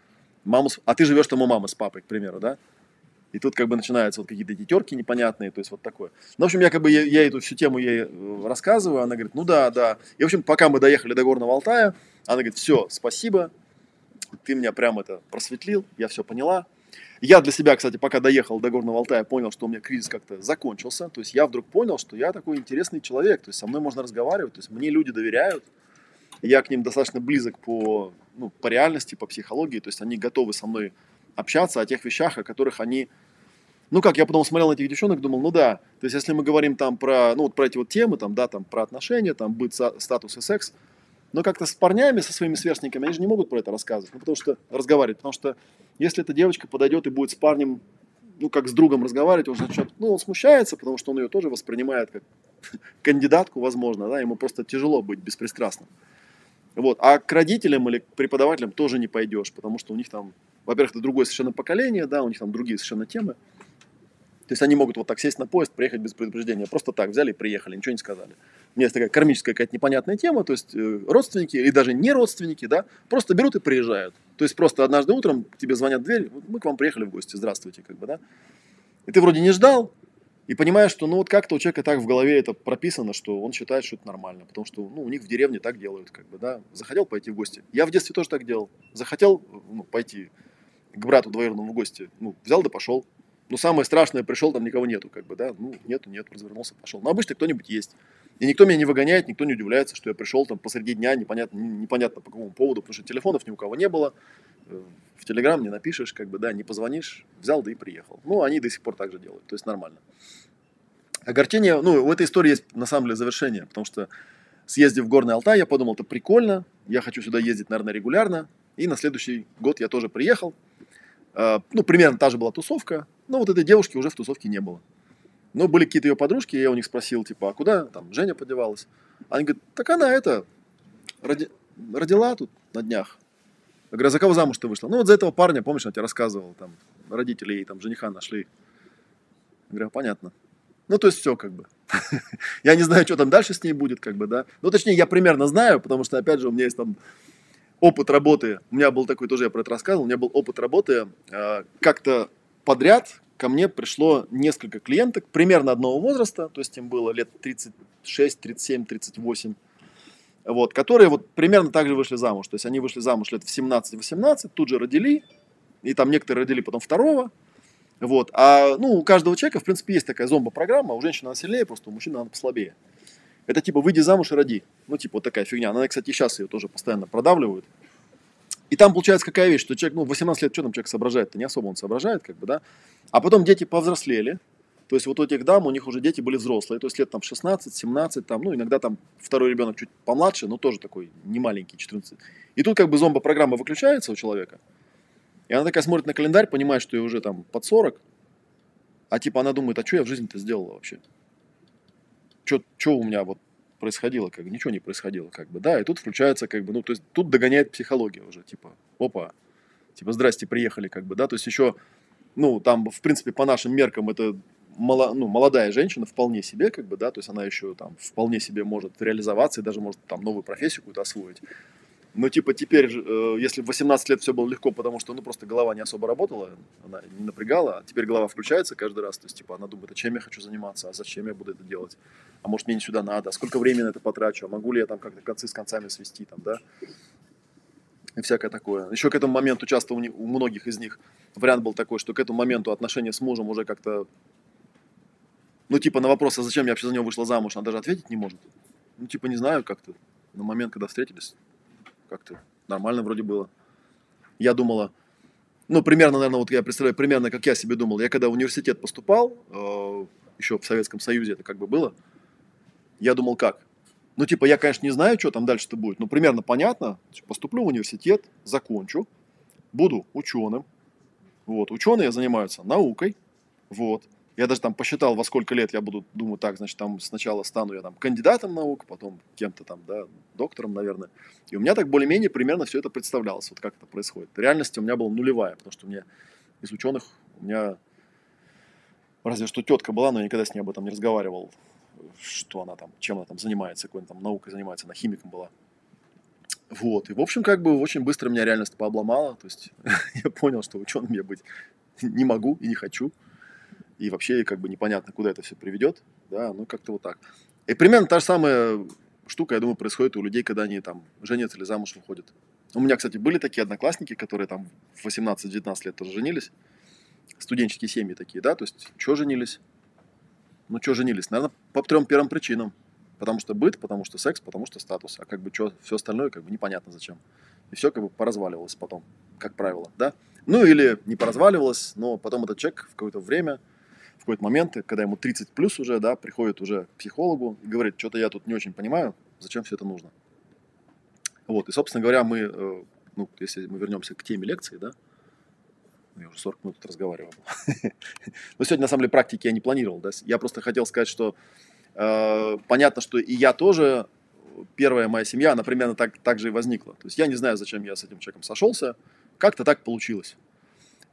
Маму, а ты живешь там у мамы с папой, к примеру, да? И тут как бы начинаются вот какие-то тетерки непонятные, то есть вот такое. Ну, в общем, я как бы, я, я эту всю тему ей э, рассказываю, она говорит, ну да, да. И, в общем, пока мы доехали до Горного Алтая, она говорит, все, спасибо, ты меня прям это просветлил, я все поняла, я для себя, кстати, пока доехал до Горного Алтая, понял, что у меня кризис как-то закончился. То есть я вдруг понял, что я такой интересный человек. То есть со мной можно разговаривать, то есть мне люди доверяют. Я к ним достаточно близок по, ну, по реальности, по психологии. То есть они готовы со мной общаться о тех вещах, о которых они... Ну как, я потом смотрел на этих девчонок, думал, ну да, то есть если мы говорим там про, ну вот про эти вот темы, там, да, там про отношения, там, быт, статус и секс, но как-то с парнями, со своими сверстниками, они же не могут про это рассказывать, ну, потому что разговаривать, потому что если эта девочка подойдет и будет с парнем, ну, как с другом разговаривать, он начнет, ну, он смущается, потому что он ее тоже воспринимает как кандидатку, возможно, да, ему просто тяжело быть беспристрастным. Вот. А к родителям или к преподавателям тоже не пойдешь, потому что у них там, во-первых, это другое совершенно поколение, да, у них там другие совершенно темы. То есть они могут вот так сесть на поезд, приехать без предупреждения. Просто так взяли и приехали, ничего не сказали. У меня есть такая кармическая какая-то непонятная тема, то есть э, родственники или даже не родственники, да, просто берут и приезжают. То есть просто однажды утром тебе звонят в дверь, мы к вам приехали в гости, здравствуйте, как бы, да. И ты вроде не ждал, и понимаешь, что ну вот как-то у человека так в голове это прописано, что он считает, что это нормально, потому что ну, у них в деревне так делают, как бы, да. Захотел пойти в гости. Я в детстве тоже так делал. Захотел ну, пойти к брату двоюродному в гости, ну, взял да пошел. Ну, самое страшное, пришел, там никого нету, как бы, да, ну, нету, нет, развернулся, пошел. Но обычно кто-нибудь есть. И никто меня не выгоняет, никто не удивляется, что я пришел там посреди дня, непонятно, непонятно по какому поводу, потому что телефонов ни у кого не было, э, в Телеграм не напишешь, как бы, да, не позвонишь, взял, да и приехал. Ну, они до сих пор так же делают, то есть нормально. Огорчение, ну, у этой истории есть, на самом деле, завершение, потому что съездив в Горный Алтай, я подумал, это прикольно, я хочу сюда ездить, наверное, регулярно, и на следующий год я тоже приехал, а, ну, примерно та же была тусовка, но вот этой девушки уже в тусовке не было. Но были какие-то ее подружки, я у них спросил, типа, а куда там Женя подевалась? Они говорят, так она это, роди... родила тут на днях. Я говорю, а за кого замуж ты вышла? Ну, вот за этого парня, помнишь, я тебе рассказывал, там, родители ей там жениха нашли. Я говорю, «А, понятно. Ну, то есть все как бы. я не знаю, что там дальше с ней будет, как бы, да. Ну, точнее, я примерно знаю, потому что, опять же, у меня есть там опыт работы. У меня был такой, тоже я про это рассказывал, у меня был опыт работы. Э, как-то подряд ко мне пришло несколько клиенток примерно одного возраста, то есть им было лет 36, 37, 38 вот, которые вот примерно так же вышли замуж. То есть они вышли замуж лет в 17-18, тут же родили, и там некоторые родили потом второго. Вот. А ну, у каждого человека, в принципе, есть такая зомбо-программа, у женщины она сильнее, просто у мужчин она послабее. Это типа выйди замуж и роди. Ну, типа вот такая фигня. Она, кстати, сейчас ее тоже постоянно продавливают. И там получается какая вещь, что человек, ну, 18 лет, что там человек соображает-то? Не особо он соображает, как бы, да. А потом дети повзрослели, то есть вот у этих дам, у них уже дети были взрослые, то есть лет там 16, 17, там, ну иногда там второй ребенок чуть помладше, но тоже такой не маленький, 14. И тут как бы зомбо-программа выключается у человека, и она такая смотрит на календарь, понимает, что ей уже там под 40, а типа она думает, а что я в жизни-то сделала вообще? Что у меня вот происходило, как бы ничего не происходило, как бы, да, и тут включается, как бы, ну, то есть тут догоняет психология уже, типа, опа, типа, здрасте, приехали, как бы, да, то есть еще, ну, там, в принципе, по нашим меркам это мало, ну, молодая женщина вполне себе, как бы, да, то есть она еще там вполне себе может реализоваться и даже может там новую профессию какую-то освоить. Но типа теперь, э, если в 18 лет все было легко, потому что ну просто голова не особо работала, она не напрягала, а теперь голова включается каждый раз, то есть типа она думает, а чем я хочу заниматься, а зачем я буду это делать, а может мне не сюда надо, а сколько времени на это потрачу, а могу ли я там как-то концы с концами свести там, да, и всякое такое. Еще к этому моменту часто у, у многих из них вариант был такой, что к этому моменту отношения с мужем уже как-то ну, типа, на вопрос, а зачем я вообще за него вышла замуж, она даже ответить не может. Ну, типа, не знаю, как-то. На момент, когда встретились, как-то нормально вроде было. Я думала, ну, примерно, наверное, вот я представляю, примерно, как я себе думал. Я когда в университет поступал, э, еще в Советском Союзе это как бы было, я думал, как? Ну, типа, я, конечно, не знаю, что там дальше-то будет, но примерно понятно. Поступлю в университет, закончу, буду ученым. Вот, ученые занимаются наукой, вот. Я даже там посчитал, во сколько лет я буду, думаю, так, значит, там сначала стану я там кандидатом наук, потом кем-то там, да, доктором, наверное. И у меня так более-менее примерно все это представлялось, вот как это происходит. В реальности у меня была нулевая, потому что у меня из ученых, у меня разве что тетка была, но я никогда с ней об этом не разговаривал, что она там, чем она там занимается, какой она там наукой занимается, она химиком была. Вот, и в общем, как бы очень быстро меня реальность пообломала, то есть я понял, что ученым я быть не могу и не хочу и вообще как бы непонятно, куда это все приведет, да, ну как-то вот так. И примерно та же самая штука, я думаю, происходит у людей, когда они там женятся или замуж выходят. У меня, кстати, были такие одноклассники, которые там в 18-19 лет тоже женились, студенческие семьи такие, да, то есть, что женились? Ну, что женились? Наверное, по трем первым причинам. Потому что быт, потому что секс, потому что статус. А как бы что, все остальное как бы непонятно зачем. И все как бы поразваливалось потом, как правило, да. Ну или не поразваливалось, но потом этот человек в какое-то время какой-то момент, когда ему 30 плюс уже, да, приходит уже к психологу и говорит, что-то я тут не очень понимаю, зачем все это нужно. Вот, и, собственно говоря, мы, э, ну, если мы вернемся к теме лекции, да, я уже 40 минут разговаривал. Но сегодня, на самом деле, практики я не планировал, да, я просто хотел сказать, что э, понятно, что и я тоже, первая моя семья, она примерно так, так же и возникла. То есть я не знаю, зачем я с этим человеком сошелся, как-то так получилось.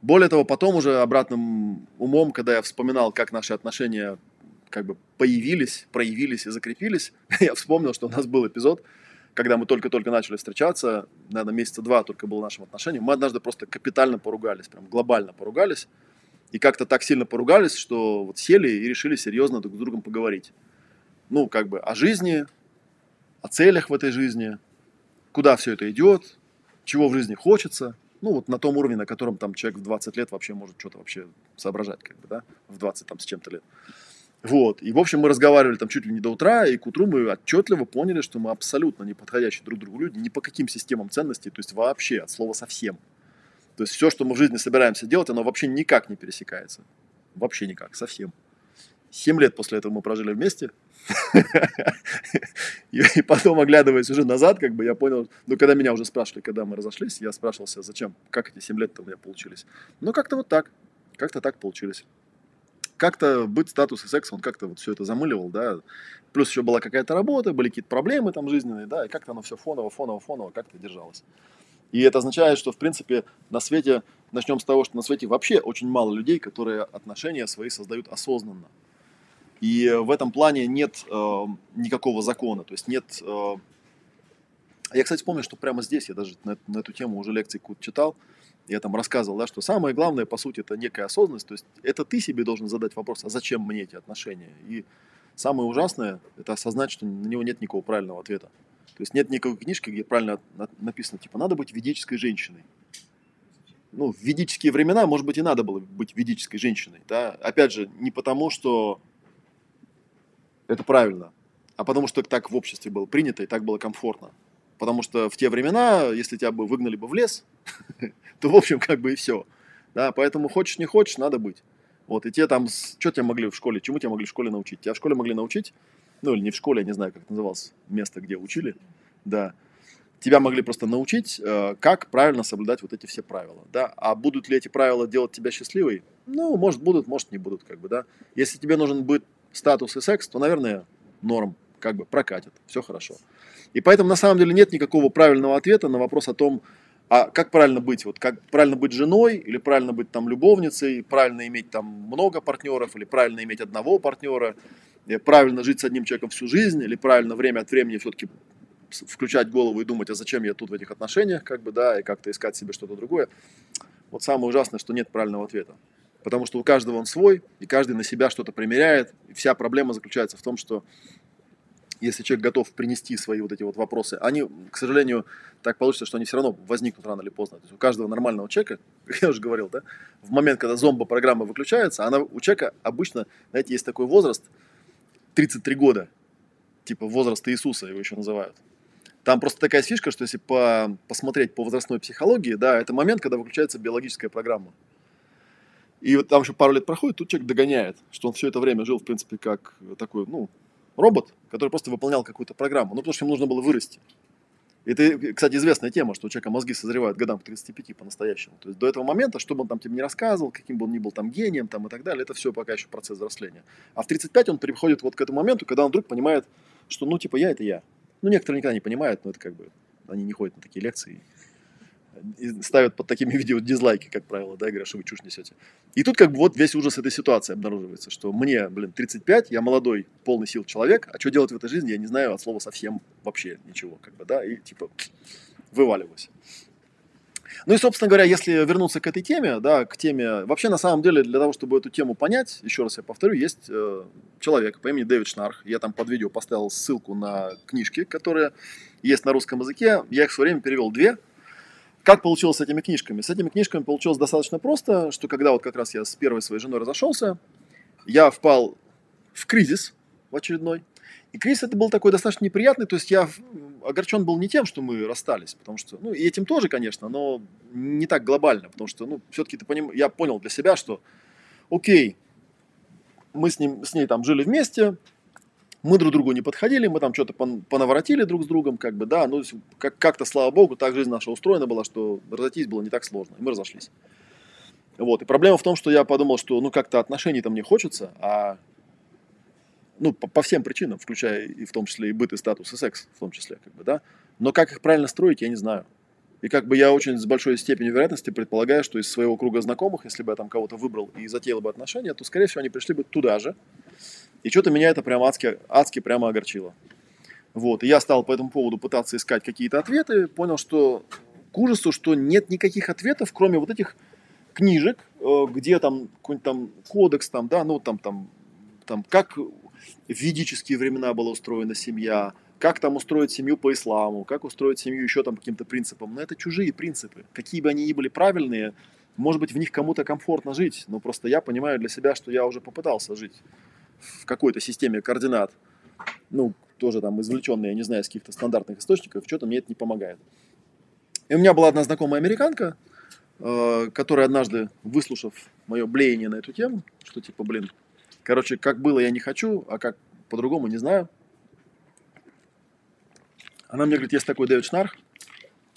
Более того, потом уже обратным умом, когда я вспоминал, как наши отношения как бы появились, проявились и закрепились, я вспомнил, что у нас был эпизод, когда мы только-только начали встречаться, наверное, месяца два только было нашим отношениям, мы однажды просто капитально поругались, прям глобально поругались, и как-то так сильно поругались, что вот сели и решили серьезно друг с другом поговорить. Ну, как бы о жизни, о целях в этой жизни, куда все это идет, чего в жизни хочется – ну, вот на том уровне, на котором там человек в 20 лет вообще может что-то вообще соображать, как бы, да, в 20 там с чем-то лет. Вот, и, в общем, мы разговаривали там чуть ли не до утра, и к утру мы отчетливо поняли, что мы абсолютно не подходящие друг другу люди, ни по каким системам ценностей, то есть вообще, от слова совсем. То есть все, что мы в жизни собираемся делать, оно вообще никак не пересекается. Вообще никак, совсем. Семь лет после этого мы прожили вместе. И потом, оглядываясь уже назад, как бы я понял, ну, когда меня уже спрашивали, когда мы разошлись, я спрашивался, зачем, как эти семь лет-то у меня получились. Ну, как-то вот так, как-то так получились. Как-то быть статус и секс, он как-то вот все это замыливал, да. Плюс еще была какая-то работа, были какие-то проблемы там жизненные, да, и как-то оно все фоново, фоново, фоново как-то держалось. И это означает, что, в принципе, на свете, начнем с того, что на свете вообще очень мало людей, которые отношения свои создают осознанно. И в этом плане нет э, никакого закона, то есть нет... Э... Я, кстати, помню, что прямо здесь, я даже на, на эту тему уже лекции какую-то читал, я там рассказывал, да, что самое главное, по сути, это некая осознанность, то есть это ты себе должен задать вопрос, а зачем мне эти отношения? И самое ужасное, это осознать, что на него нет никакого правильного ответа. То есть нет никакой книжки, где правильно написано, типа, надо быть ведической женщиной. Ну, в ведические времена, может быть, и надо было быть ведической женщиной. Да? Опять же, не потому, что это правильно, а потому, что так в обществе было принято и так было комфортно. Потому что в те времена, если тебя бы выгнали бы в лес, то, в общем, как бы и все. Да, поэтому хочешь, не хочешь, надо быть. Вот, и те там, что тебя могли в школе, чему тебя могли в школе научить? Тебя в школе могли научить, ну, или не в школе, я не знаю, как это называлось, место, где учили, да, тебя могли просто научить, э, как правильно соблюдать вот эти все правила, да, а будут ли эти правила делать тебя счастливой? Ну, может, будут, может, не будут, как бы, да. Если тебе нужен будет статус и секс, то, наверное, норм, как бы, прокатит, все хорошо. И поэтому, на самом деле, нет никакого правильного ответа на вопрос о том, а как правильно быть? Вот как правильно быть женой или правильно быть там любовницей, правильно иметь там много партнеров или правильно иметь одного партнера, э, правильно жить с одним человеком всю жизнь или правильно время от времени все-таки включать голову и думать, а зачем я тут в этих отношениях, как бы, да, и как-то искать себе что-то другое. Вот самое ужасное, что нет правильного ответа. Потому что у каждого он свой, и каждый на себя что-то примеряет. И вся проблема заключается в том, что если человек готов принести свои вот эти вот вопросы, они, к сожалению, так получится, что они все равно возникнут рано или поздно. То есть у каждого нормального человека, как я уже говорил, да, в момент, когда зомбо-программа выключается, она у человека обычно, знаете, есть такой возраст, 33 года, типа возраст Иисуса его еще называют. Там просто такая фишка, что если по, посмотреть по возрастной психологии, да, это момент, когда выключается биологическая программа. И вот там еще пару лет проходит, тут человек догоняет, что он все это время жил, в принципе, как такой, ну, робот, который просто выполнял какую-то программу, ну, потому что ему нужно было вырасти. Это, кстати, известная тема, что у человека мозги созревают годам к 35 по-настоящему. То есть до этого момента, что бы он там тебе не рассказывал, каким бы он ни был там гением там, и так далее, это все пока еще процесс взросления. А в 35 он переходит вот к этому моменту, когда он вдруг понимает, что ну типа я это я. Ну некоторые никогда не понимают, но это как бы они не ходят на такие лекции и ставят под такими видео дизлайки, как правило, да, и говорят, что вы чушь несете. И тут как бы вот весь ужас этой ситуации обнаруживается, что мне, блин, 35, я молодой, полный сил человек, а что делать в этой жизни, я не знаю от слова совсем вообще ничего, как бы, да, и типа вываливаюсь. Ну и, собственно говоря, если вернуться к этой теме, да, к теме, вообще на самом деле для того, чтобы эту тему понять, еще раз я повторю, есть э, человек по имени Дэвид Шнарх. Я там под видео поставил ссылку на книжки, которые есть на русском языке. Я их в свое время перевел две. Как получилось с этими книжками? С этими книжками получилось достаточно просто, что когда вот как раз я с первой своей женой разошелся, я впал в кризис в очередной. И кризис это был такой достаточно неприятный, то есть я огорчен был не тем, что мы расстались, потому что, ну, и этим тоже, конечно, но не так глобально, потому что, ну, все-таки ты поним, я понял для себя, что, окей, мы с, ним, с ней там жили вместе, мы друг другу не подходили, мы там что-то понаворотили друг с другом, как бы, да, ну, как- как-то, слава богу, так жизнь наша устроена была, что разойтись было не так сложно, и мы разошлись. Вот, и проблема в том, что я подумал, что, ну, как-то отношений там мне хочется, а, ну, по, по всем причинам, включая и в том числе и быт, и статус, и секс, в том числе, как бы, да, но как их правильно строить, я не знаю. И как бы я очень с большой степенью вероятности предполагаю, что из своего круга знакомых, если бы я там кого-то выбрал и затеял бы отношения, то, скорее всего, они пришли бы туда же, и что-то меня это прям адски, адски прямо огорчило. Вот, и я стал по этому поводу пытаться искать какие-то ответы, понял, что к ужасу, что нет никаких ответов, кроме вот этих книжек, э, где там какой-нибудь там кодекс, там, да, ну там, там, там, как в ведические времена была устроена семья, как там устроить семью по исламу, как устроить семью еще там каким-то принципам. Но это чужие принципы. Какие бы они ни были правильные, может быть, в них кому-то комфортно жить, но просто я понимаю для себя, что я уже попытался жить в какой-то системе координат, ну, тоже там извлеченные, я не знаю, из каких-то стандартных источников, что-то мне это не помогает. И у меня была одна знакомая американка, э, которая однажды, выслушав мое блеяние на эту тему, что типа, блин, короче, как было я не хочу, а как по-другому не знаю. Она мне говорит, есть такой Дэвид Шнарх,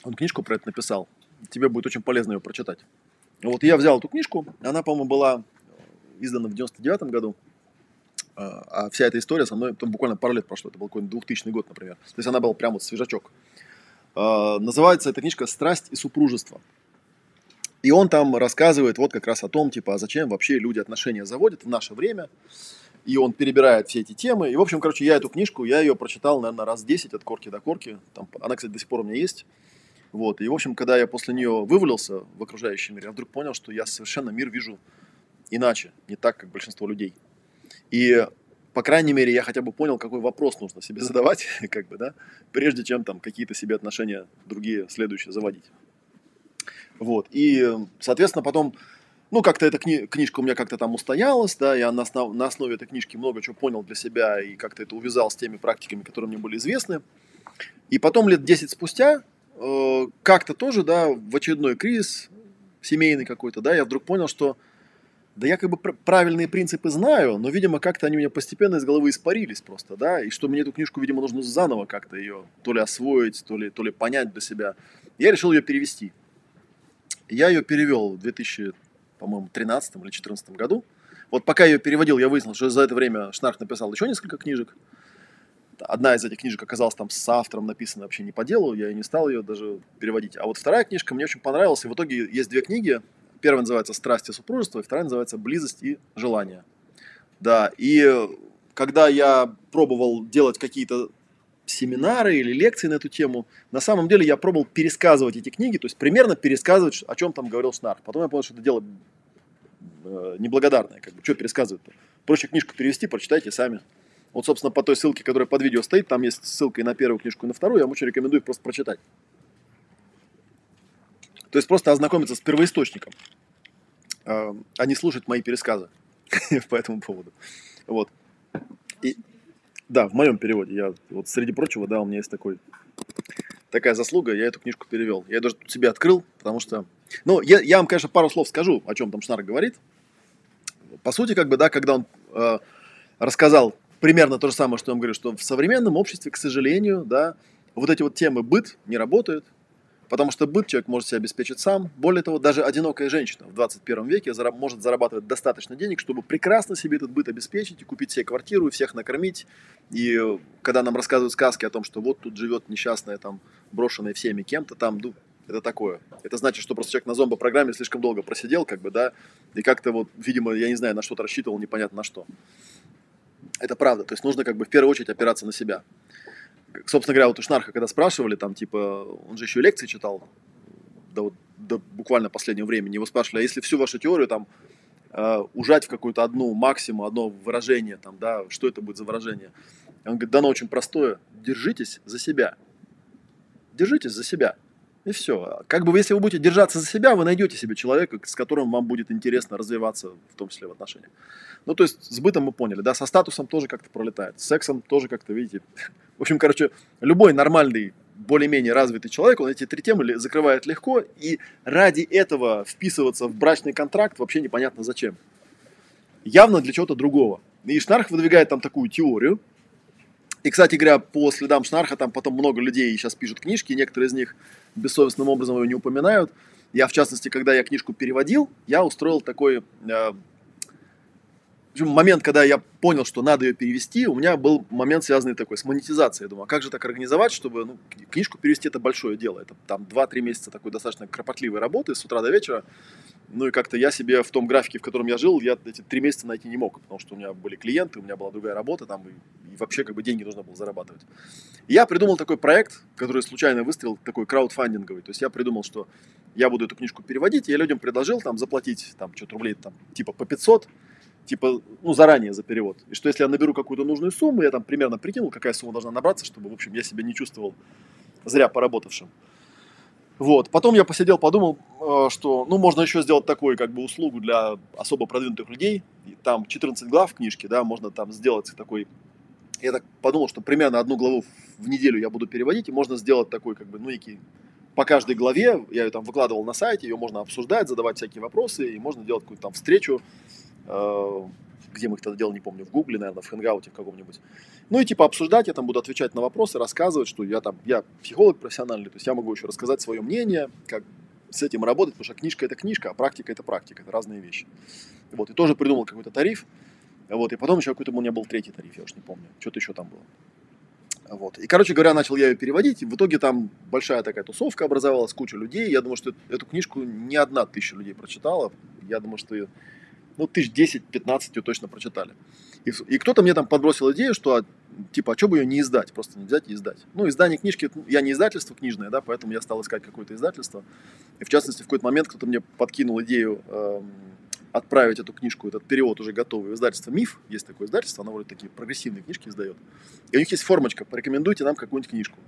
он книжку про это написал, тебе будет очень полезно ее прочитать. Вот я взял эту книжку, она, по-моему, была издана в 99 году, а, а вся эта история со мной, там буквально пару лет прошло, это был какой-нибудь 2000 год, например. То есть она была прям вот свежачок. Э, называется эта книжка «Страсть и супружество». И он там рассказывает вот как раз о том, типа, а зачем вообще люди отношения заводят в наше время. И он перебирает все эти темы. И, в общем, короче, я эту книжку, я ее прочитал, наверное, раз 10 от корки до корки. Там, она, кстати, до сих пор у меня есть. Вот. И, в общем, когда я после нее вывалился в окружающий мир, я вдруг понял, что я совершенно мир вижу иначе, не так, как большинство людей. И, по крайней мере, я хотя бы понял, какой вопрос нужно себе задавать, как бы, да, прежде чем там какие-то себе отношения другие следующие заводить. Вот. И, соответственно, потом, ну, как-то эта кни- книжка у меня как-то там устоялась, да, я на, основ- на основе этой книжки много чего понял для себя и как-то это увязал с теми практиками, которые мне были известны. И потом лет 10 спустя, э, как-то тоже, да, в очередной кризис семейный какой-то, да, я вдруг понял, что да я как бы правильные принципы знаю, но, видимо, как-то они у меня постепенно из головы испарились просто, да, и что мне эту книжку, видимо, нужно заново как-то ее то ли освоить, то ли, то ли понять для себя. Я решил ее перевести. Я ее перевел в 2000, по-моему, 13 или 14 году. Вот пока я ее переводил, я выяснил, что за это время Шнарх написал еще несколько книжек. Одна из этих книжек оказалась там с автором написана вообще не по делу, я и не стал ее даже переводить. А вот вторая книжка мне очень понравилась, и в итоге есть две книги. Первая называется «Страсть и супружество», и вторая называется «Близость и желание». Да, и когда я пробовал делать какие-то семинары или лекции на эту тему, на самом деле я пробовал пересказывать эти книги, то есть примерно пересказывать, о чем там говорил Шнарх. Потом я понял, что это дело э, неблагодарное, как бы, что пересказывать-то. Проще книжку перевести, прочитайте сами. Вот, собственно, по той ссылке, которая под видео стоит, там есть ссылка и на первую книжку, и на вторую, я вам очень рекомендую просто прочитать. То есть просто ознакомиться с первоисточником, э, а не слушать мои пересказы по этому поводу. Вот. И, да, в моем переводе. Я вот среди прочего, да, у меня есть такой такая заслуга, я эту книжку перевел. Я даже себе открыл, потому что... Ну, я, я вам, конечно, пару слов скажу, о чем там Шнар говорит. По сути, как бы, да, когда он э, рассказал примерно то же самое, что я вам говорю, что в современном обществе, к сожалению, да, вот эти вот темы быт не работают, Потому что быт человек может себя обеспечить сам. Более того, даже одинокая женщина в 21 веке может зарабатывать достаточно денег, чтобы прекрасно себе этот быт обеспечить и купить себе квартиру, и всех накормить. И когда нам рассказывают сказки о том, что вот тут живет несчастная, там, брошенная всеми кем-то, там, ну, это такое. Это значит, что просто человек на зомбо-программе слишком долго просидел, как бы, да, и как-то вот, видимо, я не знаю, на что-то рассчитывал, непонятно на что. Это правда. То есть нужно как бы в первую очередь опираться на себя собственно говоря, вот у Шнарха, когда спрашивали, там, типа, он же еще лекции читал, до, вот, до буквально последнего времени, его спрашивали, а если всю вашу теорию там э, ужать в какую-то одну максимум, одно выражение, там, да, что это будет за выражение? Он говорит, да оно очень простое, держитесь за себя. Держитесь за себя. И все. Как бы если вы будете держаться за себя, вы найдете себе человека, с которым вам будет интересно развиваться, в том числе в отношениях. Ну, то есть с бытом мы поняли, да, со статусом тоже как-то пролетает, с сексом тоже как-то, видите. В общем, короче, любой нормальный, более-менее развитый человек, он эти три темы закрывает легко, и ради этого вписываться в брачный контракт вообще непонятно зачем. Явно для чего-то другого. И Шнарх выдвигает там такую теорию, и, кстати говоря, по следам Шнарха там потом много людей сейчас пишут книжки, некоторые из них бессовестным образом его не упоминают. Я, в частности, когда я книжку переводил, я устроил такой э, момент, когда я понял, что надо ее перевести, у меня был момент, связанный такой с монетизацией. Я думаю, а как же так организовать, чтобы ну, книжку перевести это большое дело. Это там 2-3 месяца такой достаточно кропотливой работы с утра до вечера. Ну и как-то я себе в том графике, в котором я жил, я эти три месяца найти не мог, потому что у меня были клиенты, у меня была другая работа там, и, и вообще как бы деньги нужно было зарабатывать. И я придумал такой проект, который случайно выстрелил, такой краудфандинговый. То есть я придумал, что я буду эту книжку переводить, и я людям предложил там заплатить там что-то рублей там типа по 500, типа, ну, заранее за перевод. И что если я наберу какую-то нужную сумму, я там примерно прикинул, какая сумма должна набраться, чтобы, в общем, я себя не чувствовал зря поработавшим. Вот. Потом я посидел, подумал, э, что, ну, можно еще сделать такую, как бы, услугу для особо продвинутых людей. И там 14 глав книжки, да, можно там сделать такой... Я так подумал, что примерно одну главу в неделю я буду переводить, и можно сделать такой, как бы, ну, некий по каждой главе, я ее там выкладывал на сайте, ее можно обсуждать, задавать всякие вопросы, и можно делать какую-то там встречу где мы их тогда делали, не помню, в Гугле, наверное, в Хэнгауте в каком-нибудь. Ну и типа обсуждать, я там буду отвечать на вопросы, рассказывать, что я там, я психолог профессиональный, то есть я могу еще рассказать свое мнение, как с этим работать, потому что книжка это книжка, а практика это практика, это разные вещи. Вот, и тоже придумал какой-то тариф, вот, и потом еще какой-то у меня был третий тариф, я уж не помню, что-то еще там было. Вот. И, короче говоря, начал я ее переводить, и в итоге там большая такая тусовка образовалась, куча людей. Я думаю, что эту книжку не одна тысяча людей прочитала. Я думаю, что ну, тысяч 10-15 ее точно прочитали. И, и кто-то мне там подбросил идею, что, а, типа, а что бы ее не издать, просто не взять и издать. Ну, издание книжки, я не издательство книжное, да, поэтому я стал искать какое-то издательство. И, в частности, в какой-то момент кто-то мне подкинул идею эм, отправить эту книжку, этот перевод уже готовый издательство «Миф». Есть такое издательство, оно вроде такие прогрессивные книжки издает. И у них есть формочка, порекомендуйте нам какую-нибудь книжку.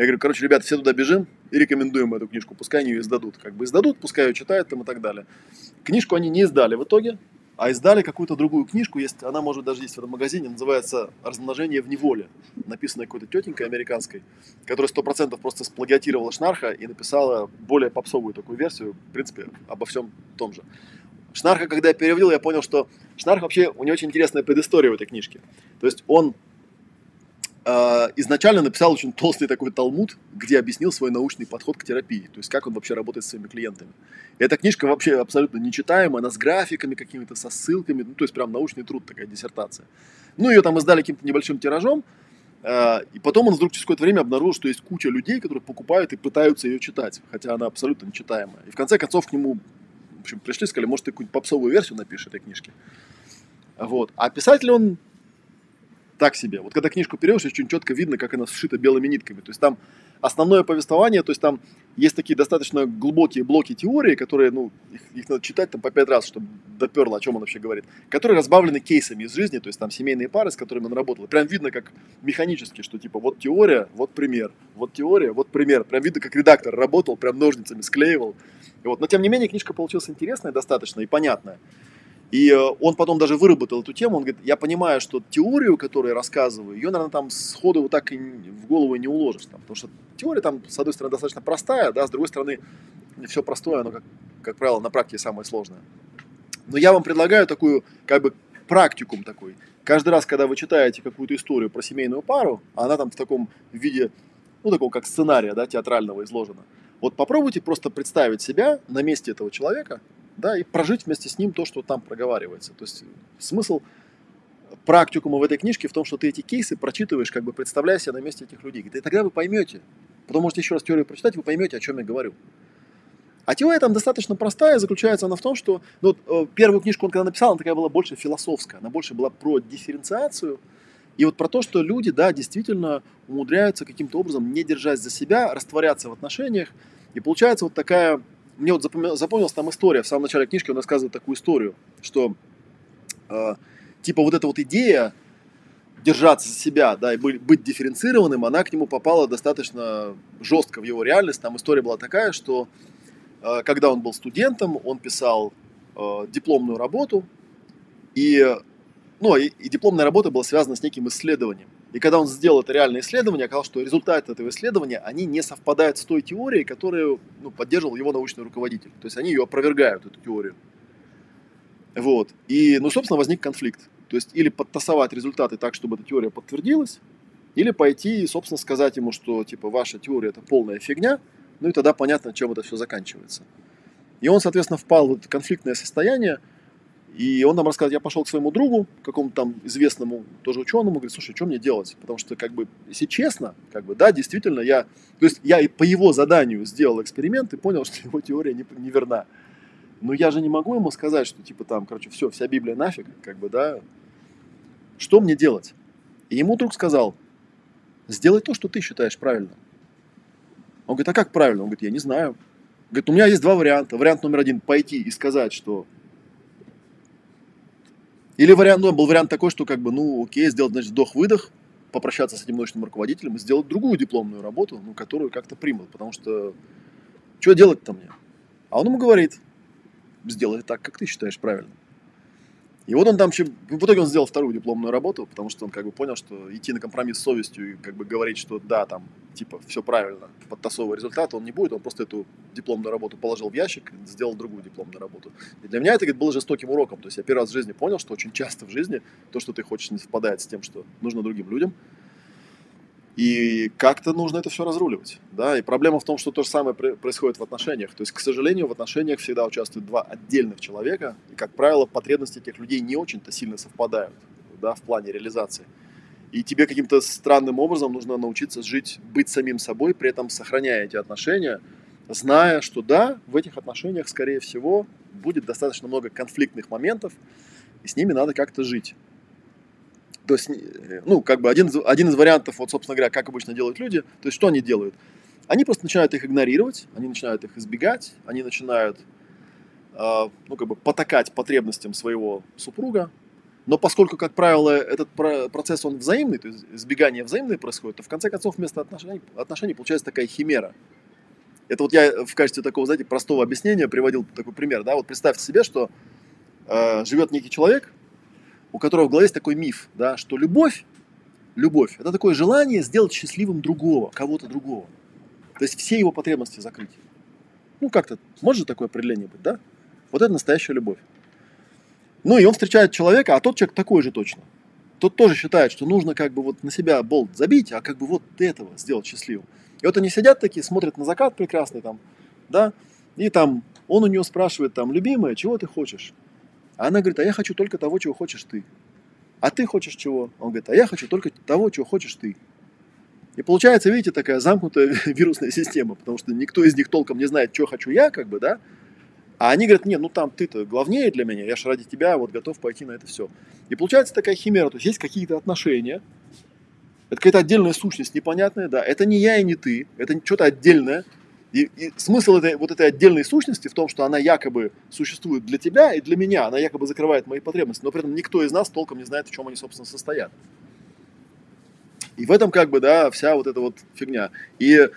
Я говорю, короче, ребята, все туда бежим и рекомендуем эту книжку. Пускай они ее издадут. Как бы издадут, пускай ее читают там и так далее. Книжку они не издали в итоге, а издали какую-то другую книжку. Есть, она может даже есть в этом магазине, называется «Размножение в неволе». Написанная какой-то тетенькой американской, которая сто процентов просто сплагиатировала Шнарха и написала более попсовую такую версию, в принципе, обо всем том же. Шнарха, когда я переводил, я понял, что Шнарх вообще, у него очень интересная предыстория в этой книжке. То есть он изначально написал очень толстый такой талмуд, где объяснил свой научный подход к терапии, то есть как он вообще работает с своими клиентами. Эта книжка вообще абсолютно нечитаемая, она с графиками какими-то, со ссылками, ну то есть прям научный труд, такая диссертация. Ну ее там издали каким-то небольшим тиражом, э, и потом он вдруг через какое-то время обнаружил, что есть куча людей, которые покупают и пытаются ее читать, хотя она абсолютно нечитаемая. И в конце концов к нему в общем, пришли, сказали, может, ты какую-нибудь попсовую версию напишешь этой книжки. Вот. А писатель он так себе. Вот когда книжку переводишь, очень четко видно, как она сшита белыми нитками. То есть там основное повествование, то есть там есть такие достаточно глубокие блоки теории, которые, ну, их, их надо читать там по пять раз, чтобы доперло, о чем он вообще говорит, которые разбавлены кейсами из жизни, то есть там семейные пары, с которыми он работал. Прям видно, как механически, что типа вот теория, вот пример, вот теория, вот пример. Прям видно, как редактор работал, прям ножницами склеивал. И вот. Но тем не менее книжка получилась интересная достаточно и понятная. И э, он потом даже выработал эту тему, он говорит, я понимаю, что теорию, которую я рассказываю, ее, наверное, там сходу вот так и в голову не уложишь. Там, потому что теория там, с одной стороны, достаточно простая, да, с другой стороны, все простое, оно, как, как правило, на практике самое сложное. Но я вам предлагаю такую, как бы, практикум такой. Каждый раз, когда вы читаете какую-то историю про семейную пару, она там в таком виде, ну, такого как сценария, да, театрального изложена. Вот попробуйте просто представить себя на месте этого человека, да, и прожить вместе с ним то, что там проговаривается. То есть смысл практикума в этой книжке в том, что ты эти кейсы прочитываешь, как бы представляя себя на месте этих людей. И тогда вы поймете, потом можете еще раз теорию прочитать, вы поймете, о чем я говорю. А теория там достаточно простая, заключается она в том, что ну, э, первую книжку он когда написал, она такая была больше философская, она больше была про дифференциацию, и вот про то, что люди, да, действительно умудряются каким-то образом, не держась за себя, растворяться в отношениях, и получается вот такая мне вот запомнилась там история, в самом начале книжки он рассказывает такую историю, что э, типа вот эта вот идея держаться за себя, да, и быть, быть дифференцированным, она к нему попала достаточно жестко в его реальность. Там история была такая, что э, когда он был студентом, он писал э, дипломную работу, и, ну, и, и дипломная работа была связана с неким исследованием. И когда он сделал это реальное исследование, оказалось, что результаты этого исследования, они не совпадают с той теорией, которую ну, поддерживал его научный руководитель. То есть они ее опровергают, эту теорию. Вот. И, ну, собственно, возник конфликт. То есть или подтасовать результаты так, чтобы эта теория подтвердилась, или пойти и, собственно, сказать ему, что, типа, ваша теория – это полная фигня, ну и тогда понятно, чем это все заканчивается. И он, соответственно, впал в конфликтное состояние, и он нам рассказывает, я пошел к своему другу, какому-то там известному тоже ученому, говорит, слушай, что мне делать? Потому что, как бы, если честно, как бы, да, действительно, я, то есть я и по его заданию сделал эксперимент и понял, что его теория не, не верна. Но я же не могу ему сказать, что, типа, там, короче, все, вся Библия нафиг, как бы, да. Что мне делать? И ему друг сказал, сделай то, что ты считаешь правильно. Он говорит, а как правильно? Он говорит, я не знаю. Говорит, у меня есть два варианта. Вариант номер один – пойти и сказать, что или вариант, ну, был вариант такой, что как бы, ну, окей, сделать, значит, вдох-выдох, попрощаться с этим научным руководителем и сделать другую дипломную работу, ну, которую как-то примут, потому что что делать-то мне? А он ему говорит, сделай так, как ты считаешь правильно. И вот он там, в итоге он сделал вторую дипломную работу, потому что он как бы понял, что идти на компромисс с совестью и как бы говорить, что да, там, типа, все правильно, подтасовывая результат, он не будет, он просто эту дипломную работу положил в ящик сделал другую дипломную работу. И для меня это говорит, было жестоким уроком. То есть я первый раз в жизни понял, что очень часто в жизни то, что ты хочешь, не совпадает с тем, что нужно другим людям. И как-то нужно это все разруливать. Да? И проблема в том, что то же самое происходит в отношениях. То есть, к сожалению, в отношениях всегда участвуют два отдельных человека. И, как правило, потребности этих людей не очень-то сильно совпадают да, в плане реализации. И тебе каким-то странным образом нужно научиться жить, быть самим собой, при этом сохраняя эти отношения, зная, что да, в этих отношениях, скорее всего, будет достаточно много конфликтных моментов, и с ними надо как-то жить. То есть, э, ну, как бы один, из- один из вариантов, вот, собственно говоря, как обычно делают люди, то есть, что они делают? Они просто начинают их игнорировать, они начинают их избегать, они начинают, э, ну, как бы потакать потребностям своего супруга, но поскольку, как правило, этот про- процесс, он взаимный, то есть избегание взаимное происходит, то в конце концов вместо отношений, отношений получается такая химера. Это вот я в качестве такого, знаете, простого объяснения приводил такой пример, да, вот представьте себе, что э, живет некий человек, у которого в голове есть такой миф, да, что любовь, любовь, это такое желание сделать счастливым другого, кого-то другого. То есть все его потребности закрыть. Ну, как-то, может же такое определение быть, да? Вот это настоящая любовь. Ну, и он встречает человека, а тот человек такой же точно. Тот тоже считает, что нужно как бы вот на себя болт забить, а как бы вот этого сделать счастливым. И вот они сидят такие, смотрят на закат прекрасный там, да, и там он у нее спрашивает там, любимая, чего ты хочешь? А она говорит, а я хочу только того, чего хочешь ты. А ты хочешь чего? Он говорит, а я хочу только того, чего хочешь ты. И получается, видите, такая замкнутая вирусная система, потому что никто из них толком не знает, что хочу я, как бы, да, а они говорят, нет, ну там ты-то главнее для меня, я же ради тебя вот готов пойти на это все. И получается такая химера, то есть есть какие-то отношения, это какая-то отдельная сущность непонятная, да, это не я и не ты, это что-то отдельное. И, и смысл этой, вот этой отдельной сущности в том, что она якобы существует для тебя и для меня, она якобы закрывает мои потребности, но при этом никто из нас толком не знает, в чем они, собственно, состоят. И в этом как бы, да, вся вот эта вот фигня. И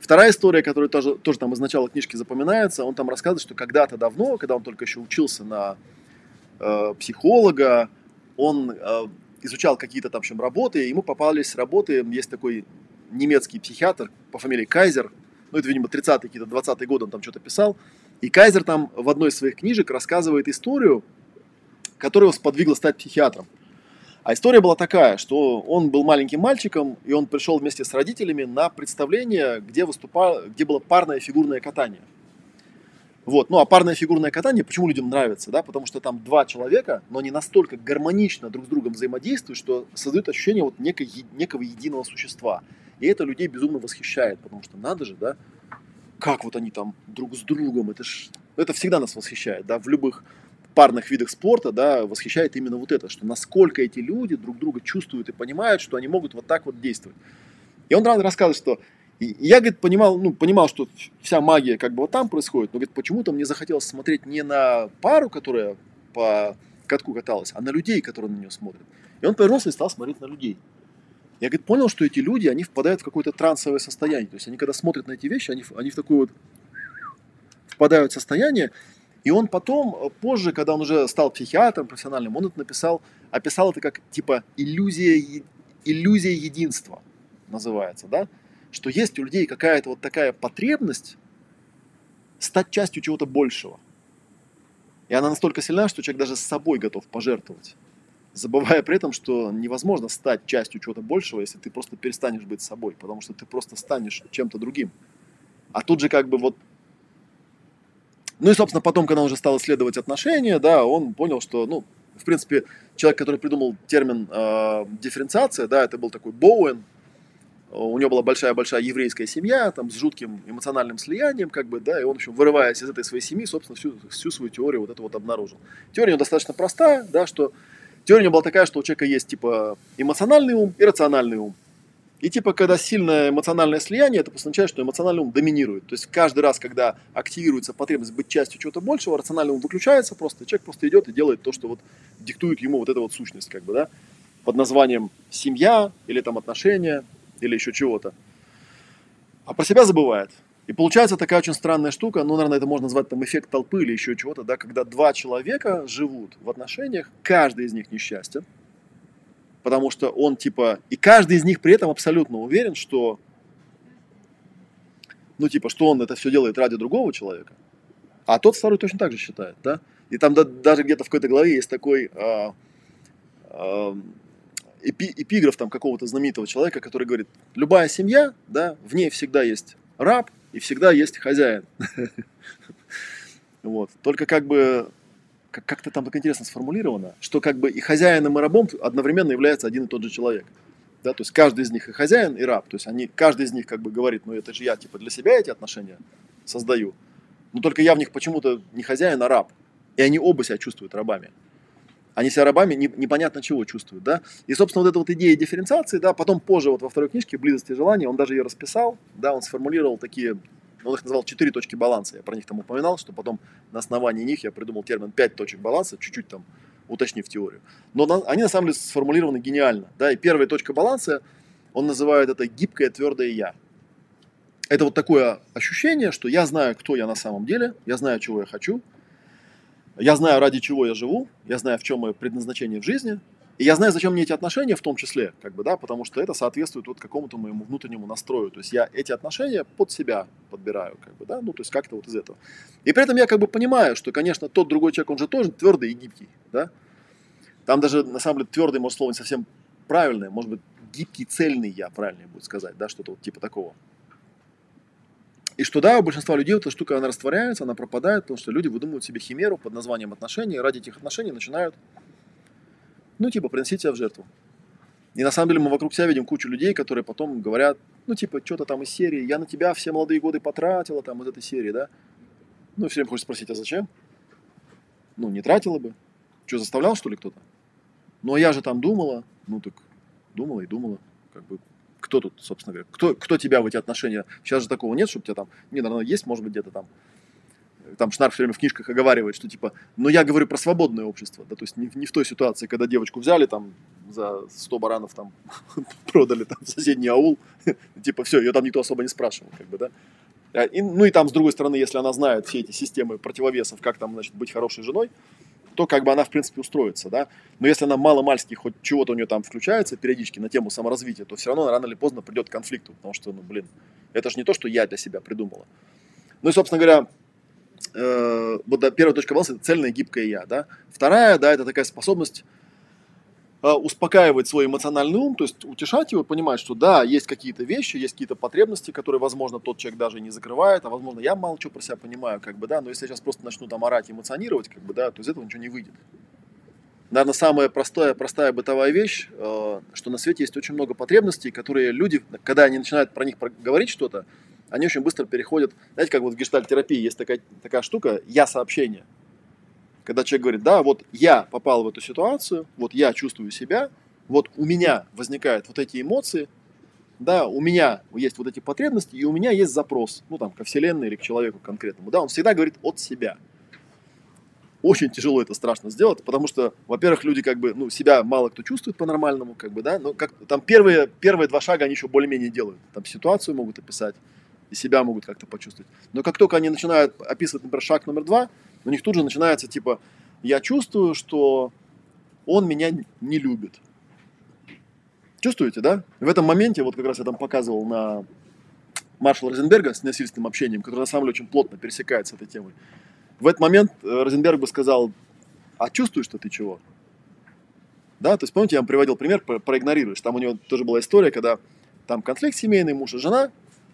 Вторая история, которая тоже, тоже там из начала книжки запоминается, он там рассказывает, что когда-то давно, когда он только еще учился на э, психолога, он э, изучал какие-то там в общем, работы, ему попались работы, есть такой немецкий психиатр по фамилии Кайзер, ну это, видимо, 30-е, какие-то 20-е годы он там что-то писал, и Кайзер там в одной из своих книжек рассказывает историю, которая его сподвигла стать психиатром. А история была такая, что он был маленьким мальчиком, и он пришел вместе с родителями на представление, где, выступало, где было парное фигурное катание. Вот. Ну а парное фигурное катание почему людям нравится? Да? Потому что там два человека, но они настолько гармонично друг с другом взаимодействуют, что создают ощущение вот некой, некого единого существа. И это людей безумно восхищает, потому что надо же, да, как вот они там друг с другом, это, ж, это всегда нас восхищает, да, в любых парных видах спорта, да, восхищает именно вот это, что насколько эти люди друг друга чувствуют и понимают, что они могут вот так вот действовать. И он рассказывает, что и я, говорит, понимал, ну, понимал, что вся магия как бы вот там происходит, но, говорит, почему-то мне захотелось смотреть не на пару, которая по катку каталась, а на людей, которые на нее смотрят. И он повернулся и стал смотреть на людей. Я, говорит, понял, что эти люди, они впадают в какое-то трансовое состояние. То есть они, когда смотрят на эти вещи, они, они в такое вот впадают в состояние, и он потом, позже, когда он уже стал психиатром профессиональным, он это написал, описал это как типа иллюзия, иллюзия единства называется, да? Что есть у людей какая-то вот такая потребность стать частью чего-то большего. И она настолько сильна, что человек даже с собой готов пожертвовать. Забывая при этом, что невозможно стать частью чего-то большего, если ты просто перестанешь быть собой, потому что ты просто станешь чем-то другим. А тут же как бы вот ну и, собственно, потом, когда он уже стал исследовать отношения, да, он понял, что, ну, в принципе, человек, который придумал термин э, дифференциация, да, это был такой Боуэн, у него была большая-большая еврейская семья, там, с жутким эмоциональным слиянием, как бы, да, и он, в общем, вырываясь из этой своей семьи, собственно, всю, всю свою теорию вот это вот обнаружил. Теория у него достаточно простая, да, что теория у него была такая, что у человека есть, типа, эмоциональный ум и рациональный ум. И типа, когда сильное эмоциональное слияние, это означает, что эмоциональный ум доминирует. То есть каждый раз, когда активируется потребность быть частью чего-то большего, рациональный ум выключается просто, человек просто идет и делает то, что вот диктует ему вот эта вот сущность, как бы, да, под названием семья или там отношения или еще чего-то. А про себя забывает. И получается такая очень странная штука, ну, наверное, это можно назвать там эффект толпы или еще чего-то, да, когда два человека живут в отношениях, каждый из них несчастен, потому что он типа, и каждый из них при этом абсолютно уверен, что, ну типа, что он это все делает ради другого человека, а тот второй точно так же считает, да, и там да, даже где-то в какой-то главе есть такой а, а, эпи, эпиграф там какого-то знаменитого человека, который говорит, любая семья, да, в ней всегда есть раб и всегда есть хозяин. Вот. Только как бы как-то там так интересно сформулировано, что как бы и хозяином, и рабом одновременно является один и тот же человек. Да, то есть каждый из них и хозяин, и раб. То есть они, каждый из них как бы говорит, ну это же я типа для себя эти отношения создаю. Но только я в них почему-то не хозяин, а раб. И они оба себя чувствуют рабами. Они себя рабами не, непонятно чего чувствуют, да. И, собственно, вот эта вот идея дифференциации, да, потом позже вот во второй книжке «Близость и желание», он даже ее расписал, да, он сформулировал такие, он их назвал четыре точки баланса, я про них там упоминал, что потом на основании них я придумал термин пять точек баланса, чуть-чуть там уточнив теорию. Но на, они на самом деле сформулированы гениально, да, и первая точка баланса, он называет это гибкое твердое «я». Это вот такое ощущение, что я знаю, кто я на самом деле, я знаю, чего я хочу, я знаю, ради чего я живу, я знаю, в чем мое предназначение в жизни, и я знаю, зачем мне эти отношения в том числе, как бы, да, потому что это соответствует вот какому-то моему внутреннему настрою. То есть я эти отношения под себя подбираю, как бы, да, ну, то есть как-то вот из этого. И при этом я как бы понимаю, что, конечно, тот другой человек, он же тоже твердый и гибкий, да. Там даже, на самом деле, твердый, может, слово не совсем правильное, может быть, гибкий, цельный я, правильнее будет сказать, да, что-то вот типа такого. И что да, у большинства людей эта штука, она растворяется, она пропадает, потому что люди выдумывают себе химеру под названием отношений, и ради этих отношений начинают, ну, типа, приносить себя в жертву. И на самом деле мы вокруг себя видим кучу людей, которые потом говорят, ну, типа, что-то там из серии, я на тебя все молодые годы потратила, там, из этой серии, да. Ну, все время хочешь спросить, а зачем? Ну, не тратила бы. Что, заставлял, что ли, кто-то? Ну, а я же там думала. Ну, так думала и думала. Как бы кто тут, собственно говоря, кто, кто тебя в эти отношения? Сейчас же такого нет, чтобы тебя там, не, наверное, есть, может быть, где-то там, там Шнарк все время в книжках оговаривает, что типа, но я говорю про свободное общество, да, то есть не, не в той ситуации, когда девочку взяли там за 100 баранов там продали там в соседний аул, типа все, ее там никто особо не спрашивал, как бы, да. А, и, ну и там, с другой стороны, если она знает все эти системы противовесов, как там, значит, быть хорошей женой, то как бы она, в принципе, устроится, да. Но если она мало-мальски хоть чего-то у нее там включается периодически на тему саморазвития, то все равно рано или поздно придет к конфликту, потому что, ну, блин, это же не то, что я для себя придумала. Ну и, собственно говоря, э, вот да, первая точка баланса – это цельное гибкое я, да. Вторая, да, это такая способность успокаивать свой эмоциональный ум, то есть утешать его, понимать, что да, есть какие-то вещи, есть какие-то потребности, которые, возможно, тот человек даже не закрывает, а возможно, я мало чего про себя понимаю, как бы, да, но если я сейчас просто начну там орать, эмоционировать, как бы, да, то из этого ничего не выйдет. Наверное, самая простая, простая бытовая вещь, э, что на свете есть очень много потребностей, которые люди, когда они начинают про них говорить что-то, они очень быстро переходят, знаете, как вот в гештальтерапии есть такая, такая штука, я-сообщение – когда человек говорит, да, вот я попал в эту ситуацию, вот я чувствую себя, вот у меня возникают вот эти эмоции, да, у меня есть вот эти потребности, и у меня есть запрос, ну, там, ко Вселенной или к человеку конкретному, да, он всегда говорит от себя. Очень тяжело это страшно сделать, потому что, во-первых, люди как бы, ну, себя мало кто чувствует по-нормальному, как бы, да, но как там первые, первые два шага они еще более-менее делают, там ситуацию могут описать, и себя могут как-то почувствовать. Но как только они начинают описывать, например, шаг номер два, у них тут же начинается типа, я чувствую, что он меня не любит. Чувствуете, да? В этом моменте, вот как раз я там показывал на маршала Розенберга с насильственным общением, который на самом деле очень плотно пересекается этой темой. В этот момент э, Розенберг бы сказал, а чувствуешь, что ты чего? Да, то есть, помните, я вам приводил пример, про, проигнорируешь. Там у него тоже была история, когда там конфликт семейный, муж и жена,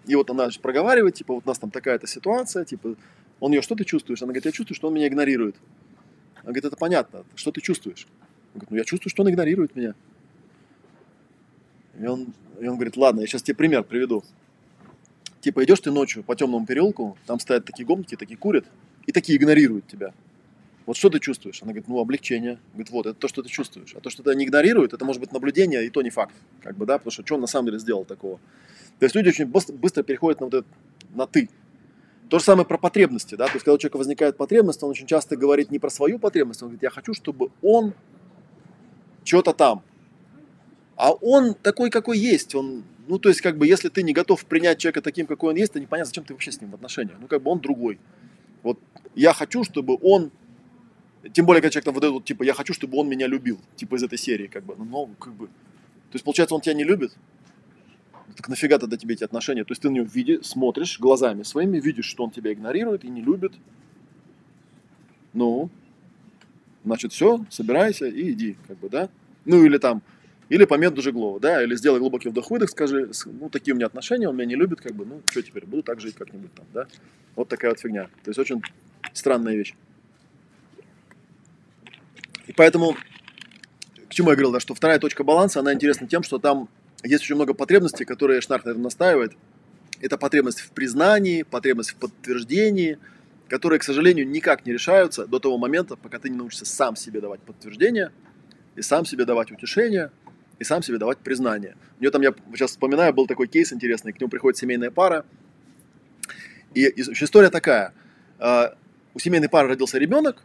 и вот она проговаривает, типа, вот у нас там такая-то ситуация, типа, он ее, что ты чувствуешь? Она говорит, я чувствую, что он меня игнорирует. Она говорит, это понятно, что ты чувствуешь? Он говорит, ну я чувствую, что он игнорирует меня. И он, и он говорит, ладно, я сейчас тебе пример приведу. Типа идешь ты ночью по темному переулку, там стоят такие гомники, такие курят, и такие игнорируют тебя. Вот что ты чувствуешь? Она говорит, ну, облегчение. Говорит, вот, это то, что ты чувствуешь. А то, что тебя не игнорируют, это может быть наблюдение, и то не факт. Как бы, да, потому что что он на самом деле сделал такого. То есть люди очень быстро, переходят на вот это, на ты. То же самое про потребности, да, то есть когда у человека возникает потребность, он очень часто говорит не про свою потребность, он говорит, я хочу, чтобы он что-то там. А он такой, какой есть, он, ну, то есть, как бы, если ты не готов принять человека таким, какой он есть, то непонятно, зачем ты вообще с ним в отношениях. Ну, как бы, он другой. Вот я хочу, чтобы он, тем более, когда человек там выдает, типа, я хочу, чтобы он меня любил, типа, из этой серии, как бы, ну, ну как бы. То есть, получается, он тебя не любит, так нафига тогда тебе эти отношения? То есть ты на него види, смотришь глазами своими, видишь, что он тебя игнорирует и не любит. Ну, значит, все, собирайся и иди, как бы, да? Ну, или там, или по методу Жеглова, да, или сделай глубокий вдох-выдох, скажи, ну, такие у меня отношения, он меня не любит, как бы, ну, что теперь, буду так жить как-нибудь там, да? Вот такая вот фигня. То есть очень странная вещь. И поэтому, к чему я говорил, да, что вторая точка баланса, она интересна тем, что там есть очень много потребностей, которые Шнарх на этом настаивает. Это потребность в признании, потребность в подтверждении, которые, к сожалению, никак не решаются до того момента, пока ты не научишься сам себе давать подтверждение, и сам себе давать утешение, и сам себе давать признание. У нее там, я сейчас вспоминаю, был такой кейс интересный, к нему приходит семейная пара, и, история такая. Э, у семейной пары родился ребенок,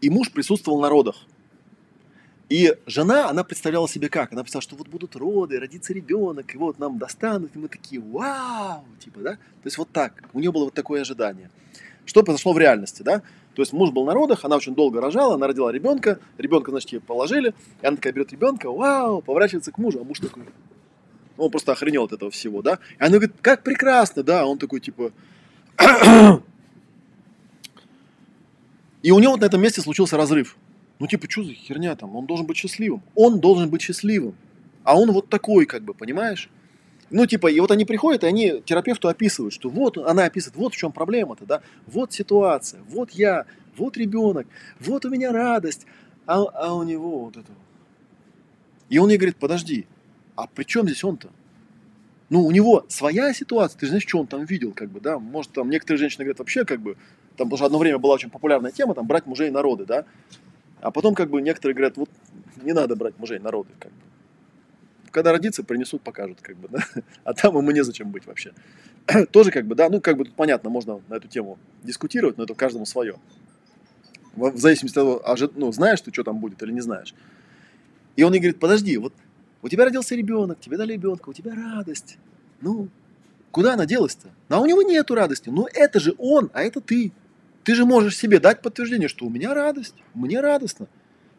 и муж присутствовал на родах. И жена, она представляла себе как? Она представляла, что вот будут роды, родится ребенок, и вот нам достанут, и мы такие, вау, типа, да? То есть вот так, у нее было вот такое ожидание. Что произошло в реальности, да? То есть муж был на родах, она очень долго рожала, она родила ребенка, ребенка, значит, ей положили, и она такая берет ребенка, вау, поворачивается к мужу, а муж такой, он просто охренел от этого всего, да? И она говорит, как прекрасно, да? Он такой, типа... И у него вот на этом месте случился разрыв. Ну, типа, что за херня там? Он должен быть счастливым. Он должен быть счастливым. А он вот такой, как бы, понимаешь? Ну, типа, и вот они приходят, и они терапевту описывают, что вот, она описывает, вот в чем проблема-то, да, вот ситуация, вот я, вот ребенок, вот у меня радость, а, а у него вот это. И он ей говорит, подожди, а при чем здесь он-то? Ну, у него своя ситуация, ты же знаешь, что он там видел, как бы, да, может, там некоторые женщины говорят, вообще, как бы, там, что одно время была очень популярная тема, там, брать мужей народы, да, а потом, как бы, некоторые говорят, вот, не надо брать мужей народы, как бы, когда родится, принесут, покажут, как бы, да. А там ему незачем быть вообще. Тоже как бы, да, ну, как бы тут понятно, можно на эту тему дискутировать, но это каждому свое. В зависимости от того, а, ну, знаешь ты, что там будет или не знаешь. И он ей говорит, подожди, вот у тебя родился ребенок, тебе дали ребенка, у тебя радость. Ну, куда она делась-то? Ну, а у него нету радости. Ну, это же он, а это ты. Ты же можешь себе дать подтверждение, что у меня радость, мне радостно.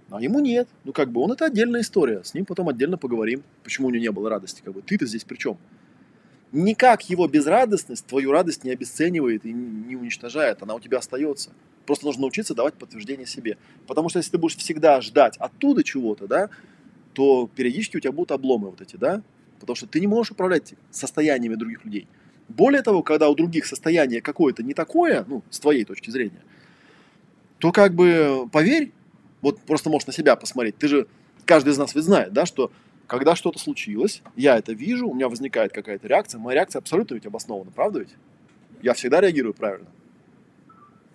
А ему нет. Ну, как бы он это отдельная история. С ним потом отдельно поговорим, почему у него не было радости. Как бы ты-то здесь при чем? Никак его безрадостность твою радость не обесценивает и не уничтожает. Она у тебя остается. Просто нужно научиться давать подтверждение себе. Потому что если ты будешь всегда ждать оттуда чего-то, да, то периодически у тебя будут обломы вот эти, да, потому что ты не можешь управлять состояниями других людей. Более того, когда у других состояние какое-то не такое, ну, с твоей точки зрения, то как бы, поверь, вот просто можешь на себя посмотреть. Ты же, каждый из нас ведь знает, да, что когда что-то случилось, я это вижу, у меня возникает какая-то реакция, моя реакция абсолютно ведь обоснована, правда ведь? Я всегда реагирую правильно.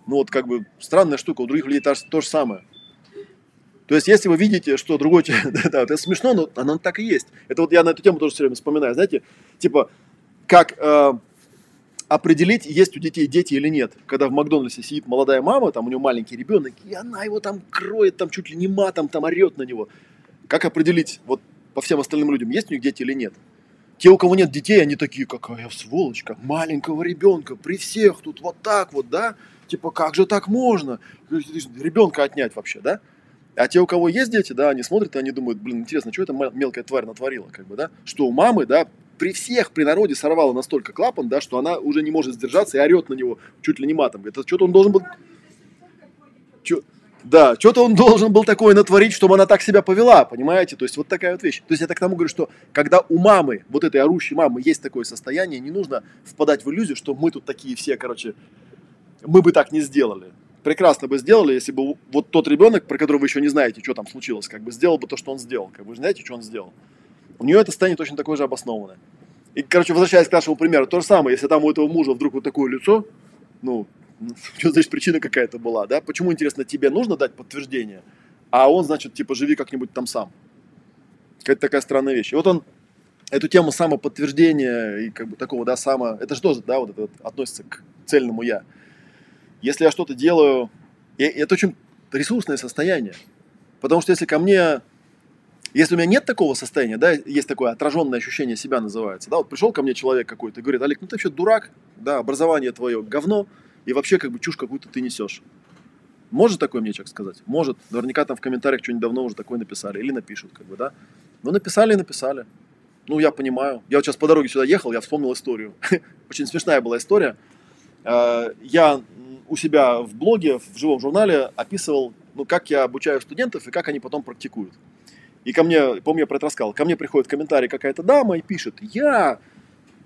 Ну вот как бы странная штука, у других людей то, то же самое. То есть, если вы видите, что другой человек, да, это смешно, но оно так и есть. Это вот я на эту тему тоже все время вспоминаю, знаете, типа, как э, определить, есть у детей дети или нет. Когда в Макдональдсе сидит молодая мама, там у нее маленький ребенок, и она его там кроет, там чуть ли не матом, там орет на него. Как определить вот по всем остальным людям, есть у них дети или нет? Те, у кого нет детей, они такие, какая сволочь, как маленького ребенка, при всех тут вот так вот, да? Типа, как же так можно? Ребенка отнять вообще, да? А те, у кого есть дети, да, они смотрят, и они думают, блин, интересно, что эта мелкая тварь натворила, как бы, да? Что у мамы, да, при всех при народе сорвала настолько клапан, да, что она уже не может сдержаться и орет на него чуть ли не матом. Это что-то он должен был... Чё... Да, что-то он должен был такое натворить, чтобы она так себя повела, понимаете? То есть вот такая вот вещь. То есть я так тому говорю, что когда у мамы, вот этой орущей мамы, есть такое состояние, не нужно впадать в иллюзию, что мы тут такие все, короче, мы бы так не сделали. Прекрасно бы сделали, если бы вот тот ребенок, про которого вы еще не знаете, что там случилось, как бы сделал бы то, что он сделал. Как бы вы знаете, что он сделал у нее это станет точно такое же обоснованное. И, короче, возвращаясь к нашему примеру, то же самое, если там у этого мужа вдруг вот такое лицо, ну, что значит причина какая-то была, да? Почему, интересно, тебе нужно дать подтверждение, а он, значит, типа, живи как-нибудь там сам. Какая-то такая странная вещь. И вот он эту тему самоподтверждения и как бы такого, да, само... Это же тоже, да, вот это вот относится к цельному «я». Если я что-то делаю... И это очень ресурсное состояние. Потому что если ко мне если у меня нет такого состояния, да, есть такое отраженное ощущение себя называется, да, вот пришел ко мне человек какой-то и говорит, Олег, ну ты вообще дурак, да, образование твое говно, и вообще как бы чушь какую-то ты несешь. Может такой мне человек сказать? Может. Наверняка там в комментариях что-нибудь давно уже такое написали. Или напишут, как бы, да. Ну, написали и написали. Ну, я понимаю. Я вот сейчас по дороге сюда ехал, я вспомнил историю. Очень смешная была история. Э, я у себя в блоге, в живом журнале описывал, ну, как я обучаю студентов и как они потом практикуют. И ко мне, помню, я про это рассказал, ко мне приходит комментарий какая-то дама и пишет, я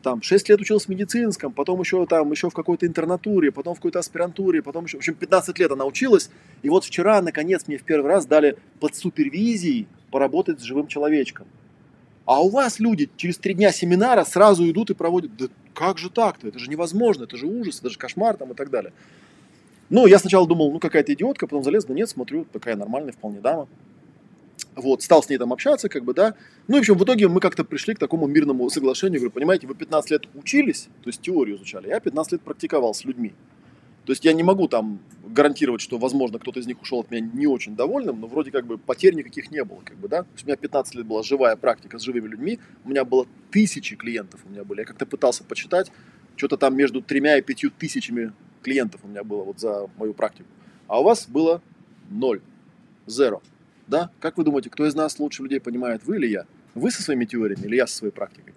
там 6 лет учился в медицинском, потом еще там, еще в какой-то интернатуре, потом в какой-то аспирантуре, потом еще, в общем, 15 лет она училась, и вот вчера, наконец, мне в первый раз дали под супервизией поработать с живым человечком. А у вас люди через три дня семинара сразу идут и проводят. Да как же так-то? Это же невозможно, это же ужас, это же кошмар там и так далее. Ну, я сначала думал, ну, какая-то идиотка, потом залез, да нет, смотрю, такая нормальная вполне дама. Вот, стал с ней там общаться, как бы, да. Ну, в общем, в итоге мы как-то пришли к такому мирному соглашению. Говорю, понимаете, вы 15 лет учились, то есть теорию изучали, я 15 лет практиковал с людьми. То есть я не могу там гарантировать, что, возможно, кто-то из них ушел от меня не очень довольным, но вроде как бы потерь никаких не было, как бы, да. То есть у меня 15 лет была живая практика с живыми людьми, у меня было тысячи клиентов у меня были. Я как-то пытался почитать, что-то там между тремя и пятью тысячами клиентов у меня было вот за мою практику. А у вас было ноль, zero. Да? Как вы думаете, кто из нас лучше людей понимает, вы или я? Вы со своими теориями или я со своей практикой?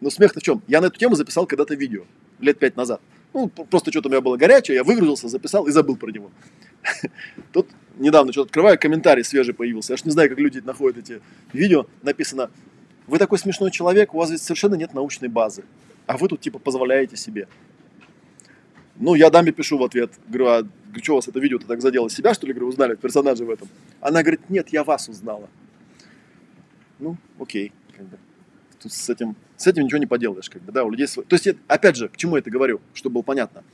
Но смех-то в чем? Я на эту тему записал когда-то видео, лет пять назад. Ну, просто что-то у меня было горячее, я выгрузился, записал и забыл про него. Тут недавно что-то открываю, комментарий свежий появился. Я ж не знаю, как люди находят эти видео. Написано, вы такой смешной человек, у вас здесь совершенно нет научной базы. А вы тут типа позволяете себе. Ну, я даме пишу в ответ, говорю, а что у вас это видео-то так задело? Себя, что ли, говорю, узнали, персонажа в этом? Она говорит, нет, я вас узнала. Ну, окей, как бы. Тут с этим, с этим ничего не поделаешь, как бы, да, у людей свой. То есть, опять же, к чему я это говорю, чтобы было понятно.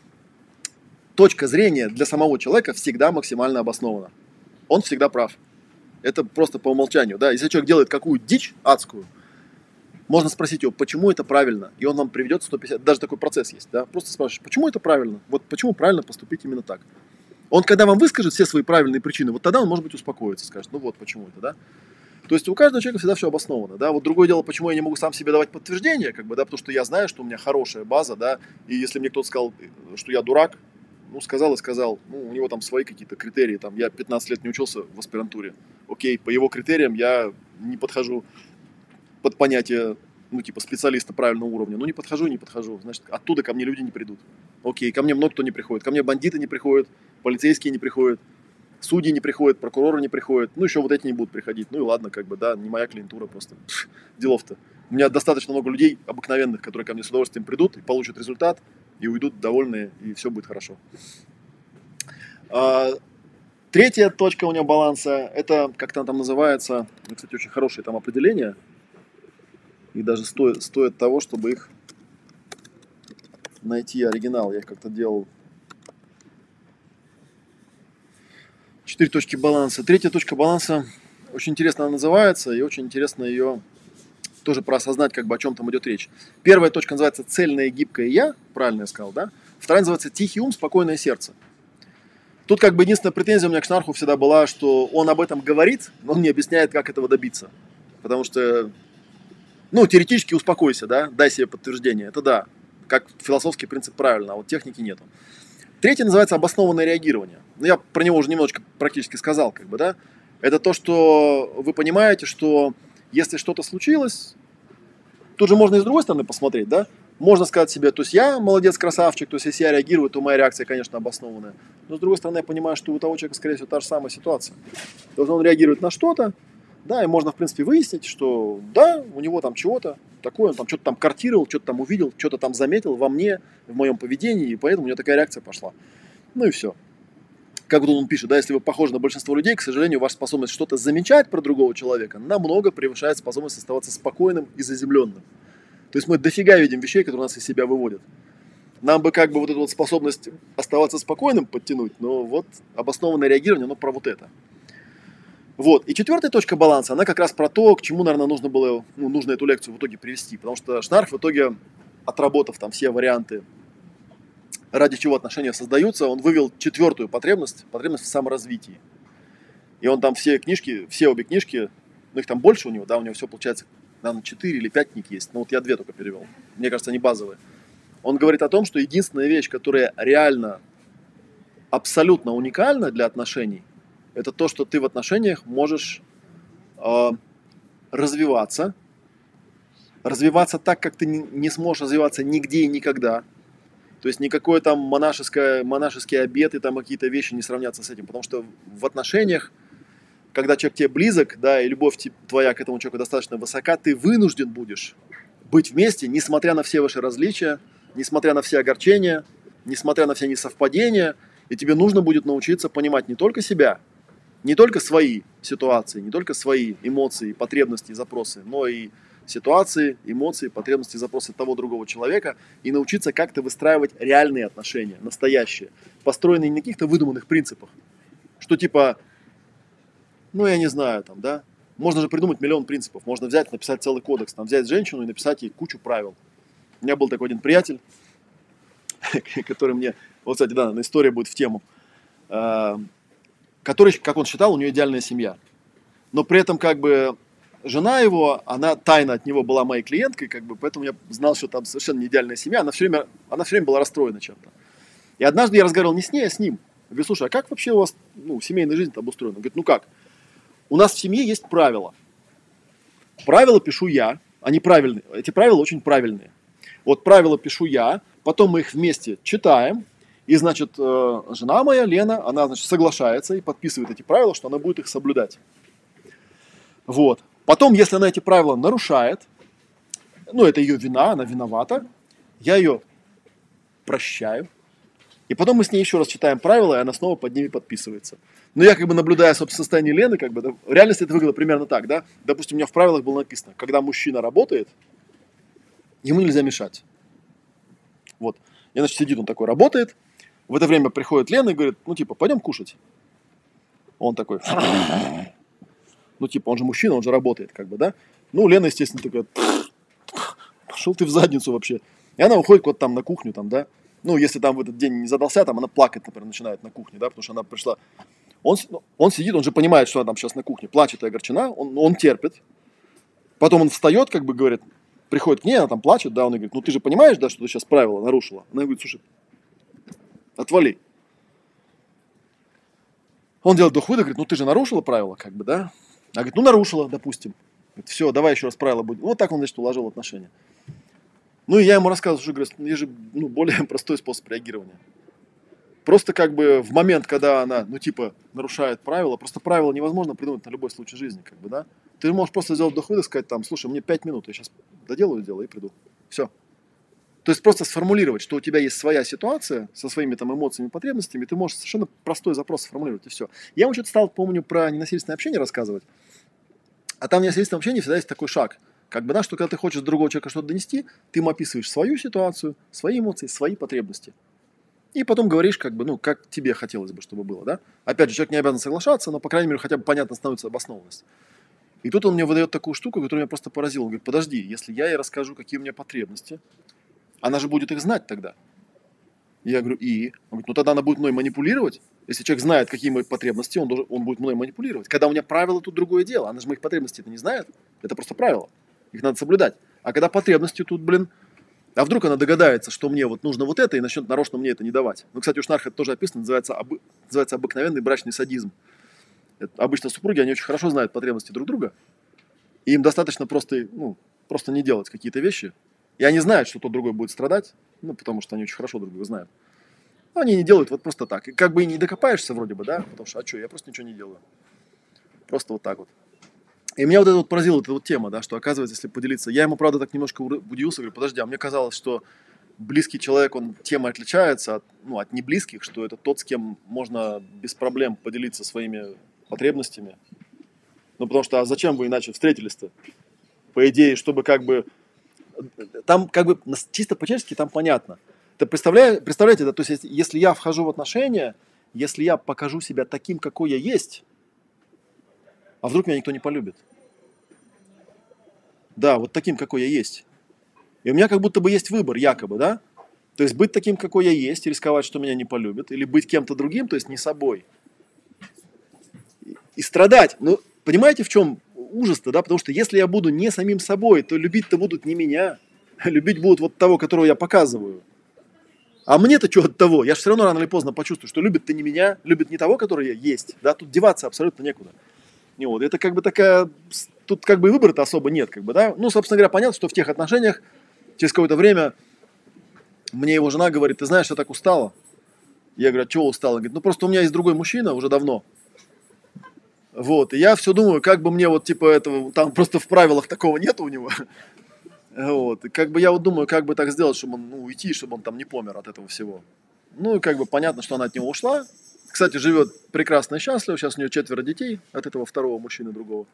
Точка зрения для самого человека всегда максимально обоснована. Он всегда прав. Это просто по умолчанию, да. Если человек делает какую дичь адскую, можно спросить его, почему это правильно, и он вам приведет 150, даже такой процесс есть, да, просто спрашиваешь, почему это правильно, вот почему правильно поступить именно так. Он, когда вам выскажет все свои правильные причины, вот тогда он, может быть, успокоится, скажет, ну вот почему это, да. То есть у каждого человека всегда все обосновано, да. Вот другое дело, почему я не могу сам себе давать подтверждение, как бы, да, потому что я знаю, что у меня хорошая база, да, и если мне кто-то сказал, что я дурак, ну, сказал и сказал, ну, у него там свои какие-то критерии, там, я 15 лет не учился в аспирантуре, окей, по его критериям я не подхожу под понятие, ну, типа, специалиста правильного уровня. Ну, не подхожу, не подхожу. Значит, оттуда ко мне люди не придут. Окей, ко мне много кто не приходит. Ко мне бандиты не приходят, полицейские не приходят, судьи не приходят, прокуроры не приходят. Ну, еще вот эти не будут приходить. Ну, и ладно, как бы, да, не моя клиентура просто. Делов-то. У меня достаточно много людей обыкновенных, которые ко мне с удовольствием придут и получат результат, и уйдут довольные, и все будет хорошо. А, третья точка у меня баланса, это, как там там называется, кстати, очень хорошее там определение – и даже стоит, стоит того, чтобы их найти оригинал. Я как-то делал. Четыре точки баланса. Третья точка баланса очень интересно она называется, и очень интересно ее тоже проосознать, как бы о чем там идет речь. Первая точка называется «Цельное гибкое я», правильно я сказал, да? Вторая называется «Тихий ум, спокойное сердце». Тут как бы единственная претензия у меня к Шнарху всегда была, что он об этом говорит, но он не объясняет, как этого добиться. Потому что ну, теоретически успокойся, да, дай себе подтверждение. Это да, как философский принцип правильно, а вот техники нету. Третье называется обоснованное реагирование. Ну, я про него уже немножечко практически сказал, как бы, да. Это то, что вы понимаете, что если что-то случилось, тут же можно и с другой стороны посмотреть, да. Можно сказать себе, то есть я молодец, красавчик, то есть если я реагирую, то моя реакция, конечно, обоснованная. Но с другой стороны, я понимаю, что у того человека, скорее всего, та же самая ситуация. То есть он реагирует на что-то, да, и можно, в принципе, выяснить, что да, у него там чего-то такое, он там что-то там картировал, что-то там увидел, что-то там заметил во мне, в моем поведении, и поэтому у него такая реакция пошла. Ну и все. Как вот он пишет, да, если вы похожи на большинство людей, к сожалению, ваша способность что-то замечать про другого человека намного превышает способность оставаться спокойным и заземленным. То есть мы дофига видим вещей, которые нас из себя выводят. Нам бы как бы вот эту вот способность оставаться спокойным подтянуть, но вот обоснованное реагирование, оно про вот это. Вот. И четвертая точка баланса, она как раз про то, к чему, наверное, нужно было, ну, нужно эту лекцию в итоге привести. Потому что Шнарх в итоге, отработав там все варианты, ради чего отношения создаются, он вывел четвертую потребность, потребность в саморазвитии. И он там все книжки, все обе книжки, ну их там больше у него, да, у него все получается, наверное, 4 или 5 книг есть, но вот я две только перевел. Мне кажется, они базовые. Он говорит о том, что единственная вещь, которая реально абсолютно уникальна для отношений – это то, что ты в отношениях можешь э, развиваться, развиваться так, как ты не, сможешь развиваться нигде и никогда. То есть никакой там монашеское, монашеский обет и там какие-то вещи не сравнятся с этим, потому что в отношениях, когда человек тебе близок, да, и любовь твоя к этому человеку достаточно высока, ты вынужден будешь быть вместе, несмотря на все ваши различия, несмотря на все огорчения, несмотря на все несовпадения, и тебе нужно будет научиться понимать не только себя, Не только свои ситуации, не только свои эмоции, потребности запросы, но и ситуации, эмоции, потребности, запросы того другого человека и научиться как-то выстраивать реальные отношения, настоящие, построенные не на каких-то выдуманных принципах, что типа, ну я не знаю, там, да, можно же придумать миллион принципов, можно взять, написать целый кодекс, там, взять женщину и написать ей кучу правил. У меня был такой один приятель, который мне, вот, кстати, да, история будет в тему, а, который, как он считал, у нее идеальная семья. Но при этом как бы жена его, она тайно от него была моей клиенткой, как бы, поэтому я знал, что там совершенно не идеальная семья. Она все время, она все время была расстроена чем-то. И однажды я разговаривал не с ней, а с ним. Я говорю, слушай, а как вообще у вас ну, семейная жизнь обустроена? Он говорит, ну как? У нас в семье есть правила. Правила пишу я, они правильные. Эти правила очень правильные. Вот правила пишу я, потом мы их вместе читаем, и, значит, э, жена моя, Лена, она, значит, соглашается и подписывает эти правила, что она будет их соблюдать. Вот. Потом, если она эти правила нарушает, ну, это ее вина, она виновата, я ее прощаю. И потом мы с ней еще раз читаем правила, и она снова под ними подписывается. Но я как бы наблюдая, собственно, состояние Лены, как бы, да, в реальности это выглядело примерно так, да. Допустим, у меня в правилах было написано, когда мужчина работает, ему нельзя мешать. Вот. И, значит, сидит он такой, работает. В это время приходит Лена и говорит, ну, типа, пойдем кушать. Он такой, ну, типа, он же мужчина, он же работает, как бы, да. Ну, Лена, естественно, такая, пошел ты в задницу вообще. И она уходит куда-то там на кухню, там, да. Ну, если там в этот день не задался, там она плакать, например, начинает на кухне, да, потому что она пришла. Он, он сидит, он же понимает, что она там сейчас на кухне, плачет и огорчена, он, он терпит. Потом он встает, как бы говорит, приходит к ней, она там плачет, да, он говорит, ну ты же понимаешь, да, что ты сейчас правила нарушила? Она говорит, слушай, отвали. Он делает вдох-выдох, говорит, ну ты же нарушила правила, как бы, да? Она говорит, ну нарушила, допустим. Говорит, все, давай еще раз правила будем. Вот так он, значит, уложил отношения. Ну и я ему рассказываю, что говорю, есть же ну, более простой способ реагирования. Просто как бы в момент, когда она, ну типа, нарушает правила, просто правила невозможно придумать на любой случай жизни, как бы, да? Ты можешь просто сделать вдох и сказать там, слушай, мне 5 минут, я сейчас доделаю дело и приду. Все. То есть просто сформулировать, что у тебя есть своя ситуация со своими там эмоциями, потребностями, ты можешь совершенно простой запрос сформулировать и все. Я ему что-то стал, помню, про ненасильственное общение рассказывать. А там в ненасильственном общении всегда есть такой шаг. Как бы, да, что когда ты хочешь другого человека что-то донести, ты ему описываешь свою ситуацию, свои эмоции, свои потребности. И потом говоришь, как бы, ну, как тебе хотелось бы, чтобы было, да. Опять же, человек не обязан соглашаться, но, по крайней мере, хотя бы понятно становится обоснованность. И тут он мне выдает такую штуку, которая меня просто поразила. Он говорит, подожди, если я ей расскажу, какие у меня потребности, она же будет их знать тогда. Я говорю, и? Он говорит, ну тогда она будет мной манипулировать. Если человек знает, какие мои потребности, он, должен, он будет мной манипулировать. Когда у меня правила, тут другое дело. Она же моих потребностей это не знает. Это просто правила. Их надо соблюдать. А когда потребности тут, блин, а вдруг она догадается, что мне вот нужно вот это, и начнет нарочно мне это не давать. Ну, кстати, у Шнарха это тоже описано, называется, об, называется обыкновенный брачный садизм. Это, обычно супруги, они очень хорошо знают потребности друг друга, и им достаточно просто, ну, просто не делать какие-то вещи, и они знают, что тот другой будет страдать, ну, потому что они очень хорошо друг друга знают. Но они не делают вот просто так. И как бы и не докопаешься вроде бы, да, потому что, а что, я просто ничего не делаю. Просто вот так вот. И меня вот это вот поразила эта вот тема, да, что оказывается, если поделиться, я ему, правда, так немножко удивился, говорю, подожди, а мне казалось, что близкий человек, он тем отличается от, ну, от неблизких, что это тот, с кем можно без проблем поделиться своими потребностями. Ну, потому что, а зачем вы иначе встретились-то? По идее, чтобы как бы там как бы чисто по-человечески там понятно. Ты представляете, представляете, да, то есть если, я вхожу в отношения, если я покажу себя таким, какой я есть, а вдруг меня никто не полюбит? Да, вот таким, какой я есть. И у меня как будто бы есть выбор, якобы, да? То есть быть таким, какой я есть, и рисковать, что меня не полюбят, или быть кем-то другим, то есть не собой. И страдать. Ну, понимаете, в чем ужас-то, да, потому что если я буду не самим собой, то любить-то будут не меня, любить будут вот того, которого я показываю. А мне-то что от того? Я же все равно рано или поздно почувствую, что любит-то не меня, любит не того, который я есть, да, тут деваться абсолютно некуда. Не вот, это как бы такая, тут как бы выбора-то особо нет, как бы, да. Ну, собственно говоря, понятно, что в тех отношениях через какое-то время мне его жена говорит, ты знаешь, я так устала. Я говорю, а чего устала? Говорит, ну просто у меня есть другой мужчина уже давно, вот, и я все думаю, как бы мне вот типа этого, там просто в правилах такого нет у него. Вот, и как бы я вот думаю, как бы так сделать, чтобы он, ну, уйти, чтобы он там не помер от этого всего. Ну, и как бы понятно, что она от него ушла, кстати, живет прекрасно и счастливо. Сейчас у нее четверо детей от этого второго мужчины другого.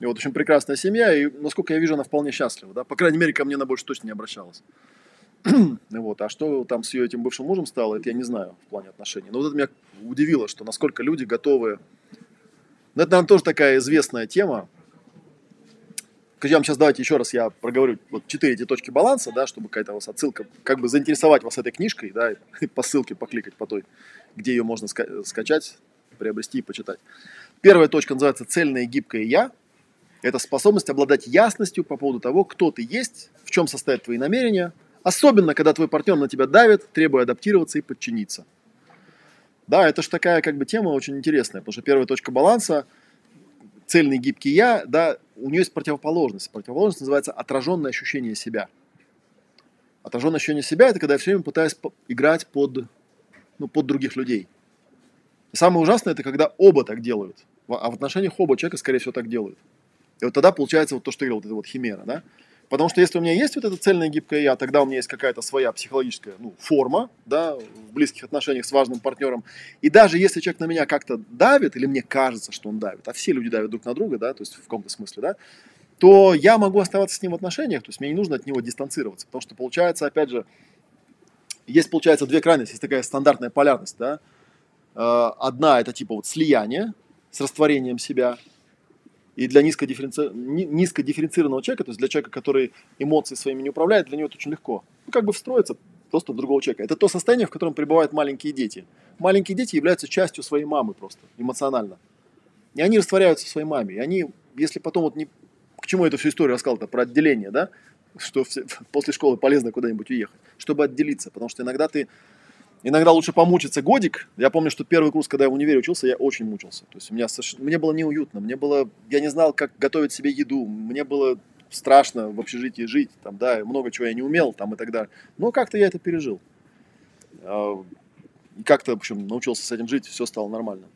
И вот, в общем, прекрасная семья, и, насколько я вижу, она вполне счастлива, да. По крайней мере, ко мне она больше точно не обращалась. вот. А что там с ее этим бывшим мужем стало, это я не знаю в плане отношений. Но вот это меня удивило, что насколько люди готовы... Ну, это, наверное, тоже такая известная тема, я вам сейчас давайте еще раз я проговорю вот четыре эти точки баланса, да, чтобы какая-то вас отсылка, как бы заинтересовать вас этой книжкой, да, и по ссылке покликать по той, где ее можно ска- скачать, приобрести и почитать. Первая точка называется «Цельное и гибкое я». Это способность обладать ясностью по поводу того, кто ты есть, в чем состоят твои намерения, особенно когда твой партнер на тебя давит, требуя адаптироваться и подчиниться. Да, это же такая как бы тема очень интересная, потому что первая точка баланса – цельный гибкий я, да, у нее есть противоположность. Противоположность называется отраженное ощущение себя. Отраженное ощущение себя – это когда я все время пытаюсь играть под, ну, под других людей. И самое ужасное – это когда оба так делают. А в отношениях оба человека, скорее всего, так делают. И вот тогда получается вот то, что я говорил, вот эта вот химера, да? Потому что если у меня есть вот это цельное гибкое я, тогда у меня есть какая-то своя психологическая ну, форма да, в близких отношениях с важным партнером. И даже если человек на меня как-то давит, или мне кажется, что он давит, а все люди давят друг на друга, да, то есть в каком-то смысле, да, то я могу оставаться с ним в отношениях, то есть мне не нужно от него дистанцироваться. Потому что получается, опять же, есть, получается, две крайности, есть такая стандартная полярность, да. Э, одна это типа вот слияние с растворением себя, и для низкодифференци... низкодифференцированного человека, то есть для человека, который эмоции своими не управляет, для него это очень легко. Ну, как бы встроиться просто в другого человека. Это то состояние, в котором пребывают маленькие дети. Маленькие дети являются частью своей мамы просто, эмоционально. И они растворяются в своей маме. И они, если потом вот не... К чему я эту всю историю рассказал-то? Про отделение, да? Что все... после школы полезно куда-нибудь уехать. Чтобы отделиться. Потому что иногда ты Иногда лучше помучиться годик. Я помню, что первый курс, когда я в универе учился, я очень мучился. То есть у меня мне было неуютно, мне было, я не знал, как готовить себе еду, мне было страшно в общежитии жить, там, да, много чего я не умел, там и так далее. Но как-то я это пережил. А, и как-то, в общем, научился с этим жить, все стало нормально.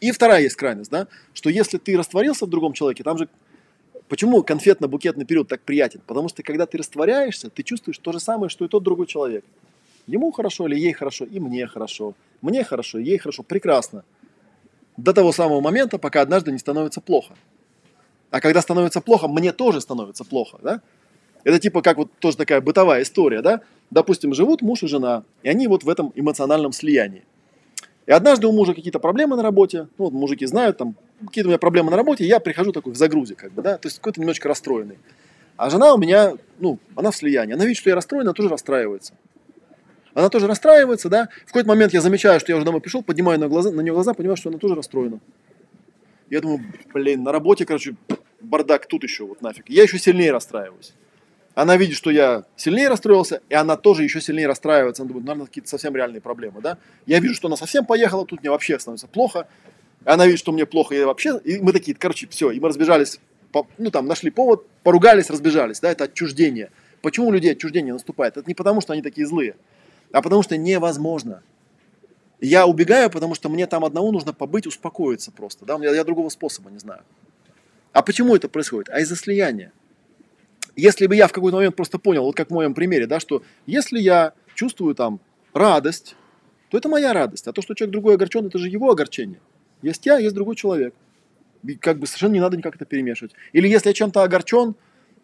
И вторая есть крайность, да, что если ты растворился в другом человеке, там же Почему конфетно-букетный период так приятен? Потому что когда ты растворяешься, ты чувствуешь то же самое, что и тот другой человек. Ему хорошо или ей хорошо, и мне хорошо. Мне хорошо, ей хорошо. Прекрасно. До того самого момента, пока однажды не становится плохо. А когда становится плохо, мне тоже становится плохо. Да? Это типа как вот тоже такая бытовая история. Да? Допустим, живут муж и жена, и они вот в этом эмоциональном слиянии. И однажды у мужа какие-то проблемы на работе, ну вот мужики знают, там какие-то у меня проблемы на работе, я прихожу такой в загрузе, как бы, да, то есть какой-то немножечко расстроенный. А жена у меня, ну, она в слиянии, она видит, что я расстроен, она тоже расстраивается. Она тоже расстраивается, да. В какой-то момент я замечаю, что я уже домой пришел, поднимаю на, глаза, на нее глаза, понимаю, что она тоже расстроена. Я думаю, блин, на работе, короче, бардак тут еще, вот нафиг. Я еще сильнее расстраиваюсь. Она видит, что я сильнее расстроился, и она тоже еще сильнее расстраивается. Она думает, наверное, какие-то совсем реальные проблемы, да. Я вижу, что она совсем поехала, тут мне вообще становится плохо. Она видит, что мне плохо, и вообще, и мы такие, короче, все, и мы разбежались, ну там, нашли повод, поругались, разбежались, да, это отчуждение. Почему у людей отчуждение наступает? Это не потому, что они такие злые а потому что невозможно. Я убегаю, потому что мне там одному нужно побыть, успокоиться просто. Да? Я, я другого способа не знаю. А почему это происходит? А из-за слияния. Если бы я в какой-то момент просто понял, вот как в моем примере, да, что если я чувствую там радость, то это моя радость. А то, что человек другой огорчен, это же его огорчение. Есть я, есть другой человек. И как бы совершенно не надо никак это перемешивать. Или если я чем-то огорчен,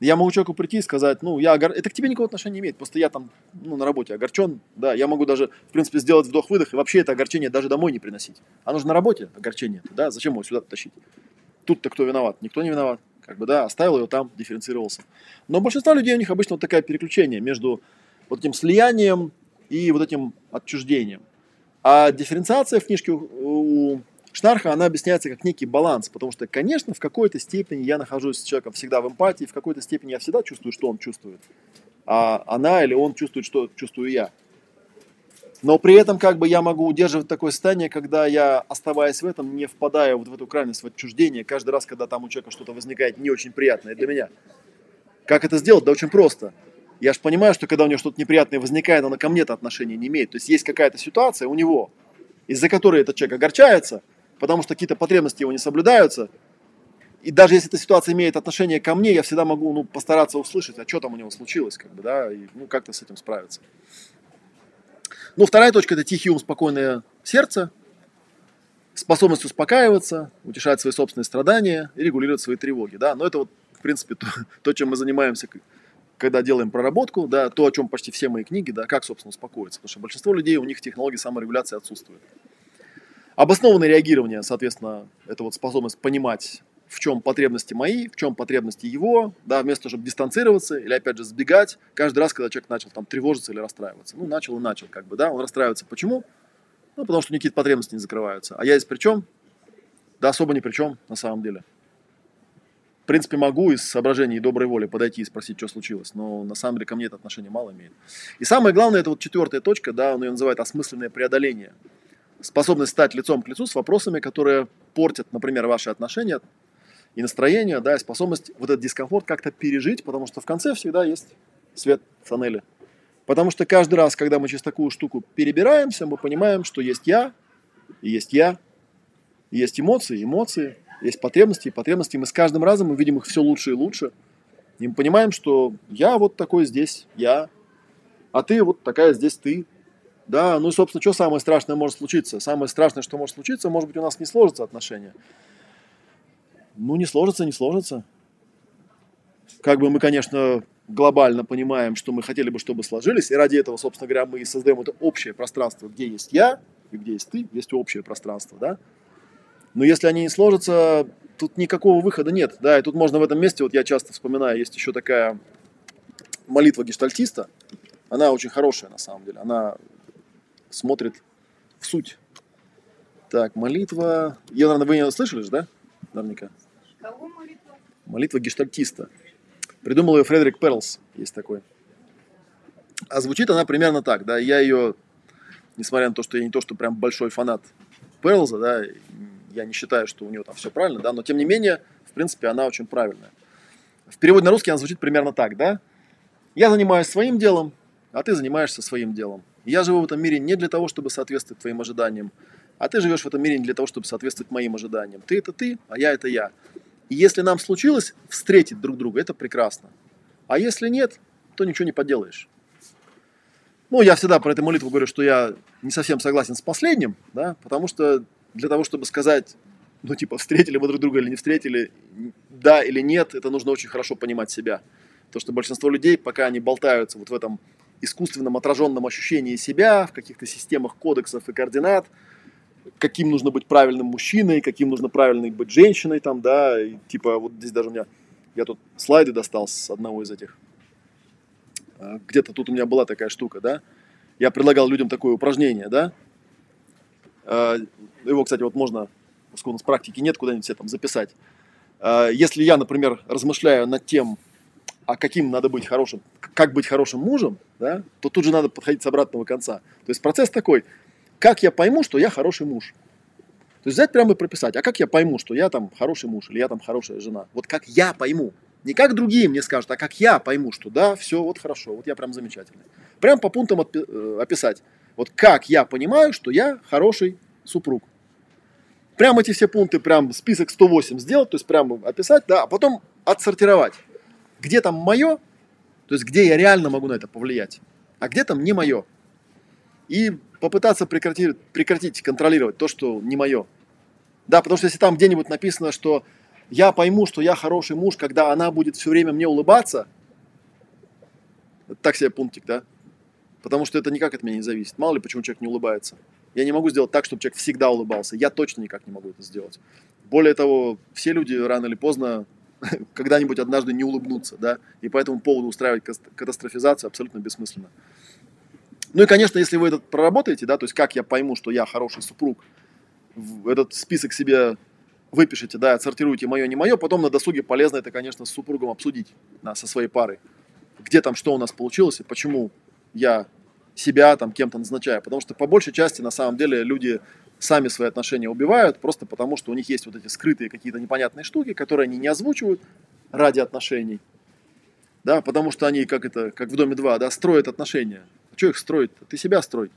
я могу человеку прийти и сказать, ну, я огор... это к тебе никакого отношения не имеет, просто я там, ну, на работе огорчен, да, я могу даже, в принципе, сделать вдох-выдох и вообще это огорчение даже домой не приносить. Оно же на работе, огорчение, да, зачем его сюда тащить? Тут-то кто виноват? Никто не виноват. Как бы, да, оставил его там, дифференцировался. Но большинство людей, у них обычно вот такое переключение между вот этим слиянием и вот этим отчуждением. А дифференциация в книжке у, у Шнарха, она объясняется как некий баланс, потому что, конечно, в какой-то степени я нахожусь с человеком всегда в эмпатии, в какой-то степени я всегда чувствую, что он чувствует, а она или он чувствует, что чувствую я. Но при этом как бы я могу удерживать такое состояние, когда я, оставаясь в этом, не впадаю вот в эту крайность, в отчуждение, каждый раз, когда там у человека что-то возникает не очень приятное для меня. Как это сделать? Да очень просто. Я же понимаю, что когда у него что-то неприятное возникает, оно ко мне-то отношения не имеет. То есть есть какая-то ситуация у него, из-за которой этот человек огорчается, потому что какие-то потребности его не соблюдаются. И даже если эта ситуация имеет отношение ко мне, я всегда могу ну, постараться услышать, а что там у него случилось, как бы, да, и ну, как-то с этим справиться. Ну, вторая точка – это тихий ум, спокойное сердце, способность успокаиваться, утешать свои собственные страдания и регулировать свои тревоги, да. Но это вот, в принципе, то, то чем мы занимаемся, когда делаем проработку, да, то, о чем почти все мои книги, да, как, собственно, успокоиться. Потому что большинство людей, у них технологии саморегуляции отсутствуют. Обоснованное реагирование, соответственно, это вот способность понимать, в чем потребности мои, в чем потребности его, да, вместо того, чтобы дистанцироваться или, опять же, сбегать, каждый раз, когда человек начал там тревожиться или расстраиваться. Ну, начал и начал, как бы, да, он расстраивается. Почему? Ну, потому что никакие потребности не закрываются. А я здесь при чем? Да особо ни при чем, на самом деле. В принципе, могу из соображений и доброй воли подойти и спросить, что случилось, но на самом деле ко мне это отношение мало имеет. И самое главное, это вот четвертая точка, да, он ее называет осмысленное преодоление. Способность стать лицом к лицу с вопросами, которые портят, например, ваши отношения и настроение, да, и способность вот этот дискомфорт как-то пережить, потому что в конце всегда есть свет в тоннеле. Потому что каждый раз, когда мы через такую штуку перебираемся, мы понимаем, что есть я, и есть я, и есть эмоции, эмоции, есть потребности, и потребности. Мы с каждым разом мы видим их все лучше и лучше. И мы понимаем, что я вот такой здесь, я, а ты вот такая здесь ты. Да, ну и, собственно, что самое страшное может случиться? Самое страшное, что может случиться, может быть, у нас не сложатся отношения. Ну, не сложится, не сложится. Как бы мы, конечно, глобально понимаем, что мы хотели бы, чтобы сложились, и ради этого, собственно говоря, мы и создаем это общее пространство, где есть я и где есть ты, есть общее пространство, да. Но если они не сложатся, тут никакого выхода нет, да, и тут можно в этом месте, вот я часто вспоминаю, есть еще такая молитва гештальтиста, она очень хорошая на самом деле, она смотрит в суть. Так, молитва, ее, наверное, вы не слышали же, да, наверняка? Кого молитва? Молитва гештальтиста. Придумал ее Фредерик Перлс, есть такой. А звучит она примерно так, да, я ее, несмотря на то, что я не то, что прям большой фанат Перлза, да, я не считаю, что у него там все правильно, да, но тем не менее, в принципе, она очень правильная. В переводе на русский она звучит примерно так, да. Я занимаюсь своим делом, а ты занимаешься своим делом. Я живу в этом мире не для того, чтобы соответствовать твоим ожиданиям, а ты живешь в этом мире не для того, чтобы соответствовать моим ожиданиям. Ты это ты, а я это я. И если нам случилось встретить друг друга, это прекрасно. А если нет, то ничего не поделаешь. Ну, я всегда про эту молитву говорю, что я не совсем согласен с последним, да, потому что для того, чтобы сказать, ну, типа, встретили мы друг друга или не встретили, да или нет, это нужно очень хорошо понимать себя. То, что большинство людей, пока они болтаются вот в этом искусственном отраженном ощущении себя, в каких-то системах кодексов и координат, каким нужно быть правильным мужчиной, каким нужно правильной быть женщиной, там, да, и, типа вот здесь даже у меня, я тут слайды достал с одного из этих, а, где-то тут у меня была такая штука, да, я предлагал людям такое упражнение, да, а, его, кстати, вот можно, поскольку у нас практики нет, куда-нибудь все там записать. А, если я, например, размышляю над тем, а каким надо быть хорошим, как быть хорошим мужем, да, то тут же надо подходить с обратного конца. То есть процесс такой – как я пойму, что я хороший муж? То есть взять прямо и прописать, а как я пойму, что я там хороший муж или я там хорошая жена? Вот как я пойму. Не как другие мне скажут, а как я пойму, что да, все, вот хорошо, вот я прям замечательный. Прям по пунктам э, описать. Вот как я понимаю, что я хороший супруг. Прям эти все пункты, прям список 108 сделать, то есть прям описать, да, а потом отсортировать. Где там мое, то есть где я реально могу на это повлиять, а где там не мое. И попытаться прекратить, прекратить контролировать то, что не мое. Да, потому что если там где-нибудь написано, что я пойму, что я хороший муж, когда она будет все время мне улыбаться, так себе пунктик, да? Потому что это никак от меня не зависит. Мало ли, почему человек не улыбается. Я не могу сделать так, чтобы человек всегда улыбался. Я точно никак не могу это сделать. Более того, все люди рано или поздно когда-нибудь однажды не улыбнутся, да, и по этому поводу устраивать катастрофизацию абсолютно бессмысленно. Ну и, конечно, если вы этот проработаете, да, то есть как я пойму, что я хороший супруг, этот список себе выпишите, да, отсортируйте мое, не мое, потом на досуге полезно это, конечно, с супругом обсудить да, со своей парой. Где там, что у нас получилось и почему я себя там кем-то назначаю. Потому что по большей части, на самом деле, люди сами свои отношения убивают, просто потому что у них есть вот эти скрытые какие-то непонятные штуки, которые они не озвучивают ради отношений. Да, потому что они, как это, как в Доме 2, да, строят отношения а что их строить? Ты себя строй.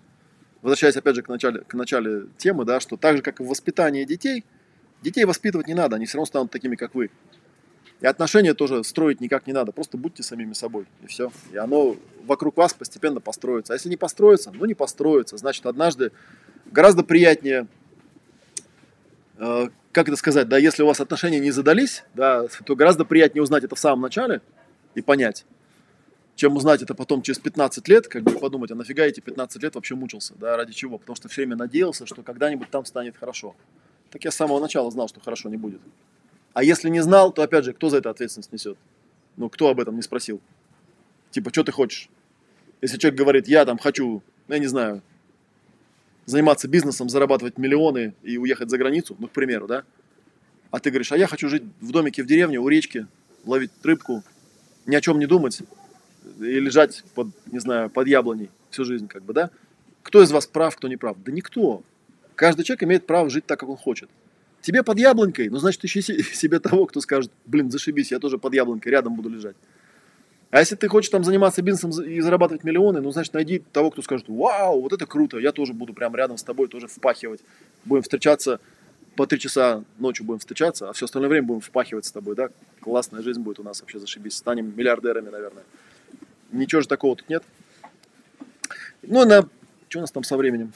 Возвращаясь опять же к начале, к начале темы, да, что так же, как и в воспитании детей, детей воспитывать не надо, они все равно станут такими, как вы. И отношения тоже строить никак не надо. Просто будьте самими собой. И все. И оно вокруг вас постепенно построится. А если не построится, ну не построится. Значит, однажды гораздо приятнее, э, как это сказать, да, если у вас отношения не задались, да, то гораздо приятнее узнать это в самом начале и понять, чем узнать это потом через 15 лет, как бы подумать, а нафига эти 15 лет вообще мучился, да, ради чего? Потому что все время надеялся, что когда-нибудь там станет хорошо. Так я с самого начала знал, что хорошо не будет. А если не знал, то опять же, кто за это ответственность несет? Ну, кто об этом не спросил? Типа, что ты хочешь? Если человек говорит, я там хочу, я не знаю, заниматься бизнесом, зарабатывать миллионы и уехать за границу, ну, к примеру, да? А ты говоришь, а я хочу жить в домике в деревне, у речки, ловить рыбку, ни о чем не думать и лежать под, не знаю, под яблоней всю жизнь, как бы, да? Кто из вас прав, кто не прав? Да никто. Каждый человек имеет право жить так, как он хочет. Тебе под яблонькой, ну, значит, ищи себе того, кто скажет, блин, зашибись, я тоже под яблонькой, рядом буду лежать. А если ты хочешь там заниматься бизнесом и зарабатывать миллионы, ну, значит, найди того, кто скажет, вау, вот это круто, я тоже буду прям рядом с тобой, тоже впахивать. Будем встречаться по три часа ночью будем встречаться, а все остальное время будем впахивать с тобой, да? Классная жизнь будет у нас вообще, зашибись. Станем миллиардерами, наверное. Ничего же такого тут нет. Ну, на... Что у нас там со временем?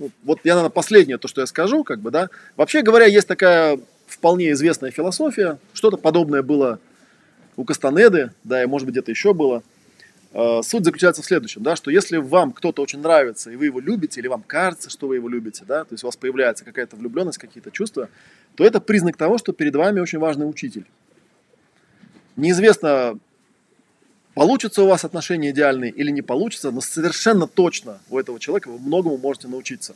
Ну, вот я, наверное, последнее, то, что я скажу, как бы, да. Вообще говоря, есть такая вполне известная философия. Что-то подобное было у Кастанеды, да, и может быть где-то еще было. Э, суть заключается в следующем, да, что если вам кто-то очень нравится, и вы его любите, или вам кажется, что вы его любите, да, то есть у вас появляется какая-то влюбленность, какие-то чувства, то это признак того, что перед вами очень важный учитель. Неизвестно, получится у вас отношения идеальные или не получится, но совершенно точно у этого человека вы многому можете научиться.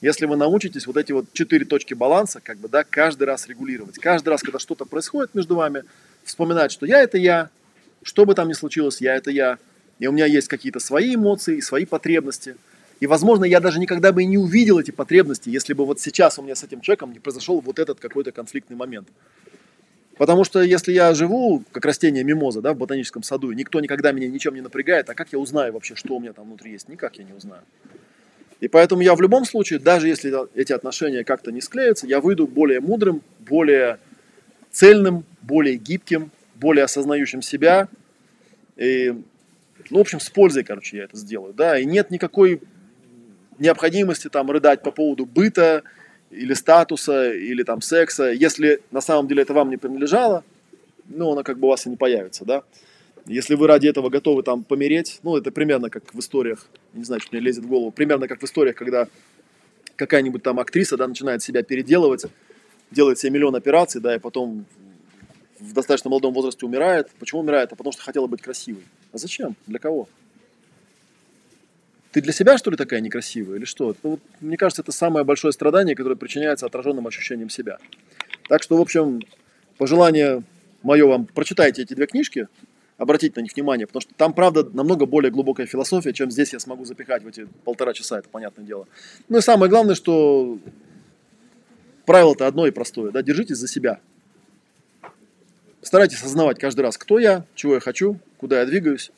Если вы научитесь вот эти вот четыре точки баланса, как бы, да, каждый раз регулировать. Каждый раз, когда что-то происходит между вами, вспоминать, что я это я, что бы там ни случилось, я это я. И у меня есть какие-то свои эмоции, свои потребности. И, возможно, я даже никогда бы и не увидел эти потребности, если бы вот сейчас у меня с этим человеком не произошел вот этот какой-то конфликтный момент. Потому что если я живу, как растение мимоза, да, в ботаническом саду, и никто никогда меня ничем не напрягает, а как я узнаю вообще, что у меня там внутри есть? Никак я не узнаю. И поэтому я в любом случае, даже если эти отношения как-то не склеятся, я выйду более мудрым, более цельным, более гибким, более осознающим себя. И, ну, в общем, с пользой, короче, я это сделаю. Да, и нет никакой необходимости там рыдать по поводу быта или статуса, или там секса. Если на самом деле это вам не принадлежало, ну, оно как бы у вас и не появится, да. Если вы ради этого готовы там помереть, ну, это примерно как в историях, не знаю, что мне лезет в голову, примерно как в историях, когда какая-нибудь там актриса, да, начинает себя переделывать, делает себе миллион операций, да, и потом в достаточно молодом возрасте умирает. Почему умирает? А потому что хотела быть красивой. А зачем? Для кого? Ты для себя, что ли, такая некрасивая или что? Ну, вот, мне кажется, это самое большое страдание, которое причиняется отраженным ощущением себя. Так что, в общем, пожелание мое вам, прочитайте эти две книжки, обратите на них внимание, потому что там, правда, намного более глубокая философия, чем здесь я смогу запихать в эти полтора часа, это понятное дело. Ну и самое главное, что правило-то одно и простое, да, держитесь за себя. Старайтесь осознавать каждый раз, кто я, чего я хочу, куда я двигаюсь.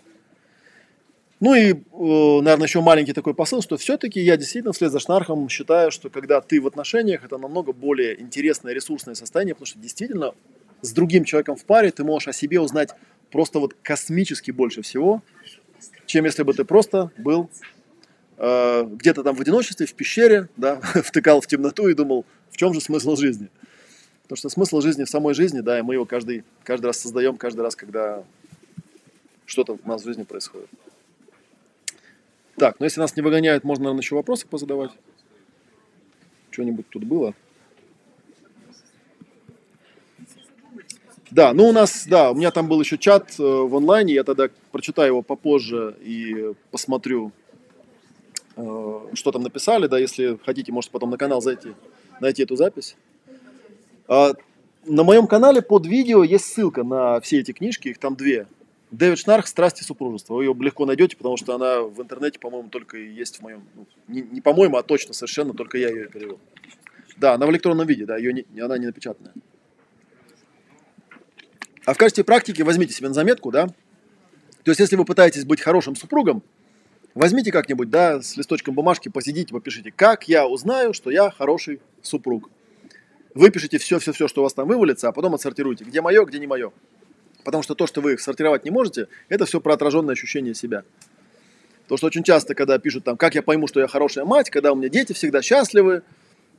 Ну и, э, наверное, еще маленький такой посыл, что все-таки я действительно вслед за Шнархом считаю, что когда ты в отношениях, это намного более интересное ресурсное состояние, потому что действительно с другим человеком в паре ты можешь о себе узнать просто вот космически больше всего, чем если бы ты просто был э, где-то там в одиночестве, в пещере, да, втыкал в темноту и думал, в чем же смысл жизни. Потому что смысл жизни в самой жизни, да, и мы его каждый, каждый раз создаем, каждый раз, когда что-то у нас в жизни происходит. Так, ну если нас не выгоняют, можно, наверное, еще вопросы позадавать. Что-нибудь тут было? Да, ну у нас, да, у меня там был еще чат э, в онлайне, я тогда прочитаю его попозже и посмотрю, э, что там написали, да, если хотите, можете потом на канал зайти, найти эту запись. А, на моем канале под видео есть ссылка на все эти книжки, их там две. Дэвид Шнарх «Страсти супружества». Вы ее легко найдете, потому что она в интернете, по-моему, только есть в моем... Ну, не, не по-моему, а точно совершенно, только я ее перевел. Да, она в электронном виде, да, ее не, она не напечатанная. А в качестве практики возьмите себе на заметку, да. То есть, если вы пытаетесь быть хорошим супругом, возьмите как-нибудь, да, с листочком бумажки, посидите, попишите, как я узнаю, что я хороший супруг. выпишите все-все-все, что у вас там вывалится, а потом отсортируйте, где мое, где не мое. Потому что то, что вы сортировать не можете, это все про отраженное ощущение себя. То, что очень часто, когда пишут там, как я пойму, что я хорошая мать, когда у меня дети всегда счастливы,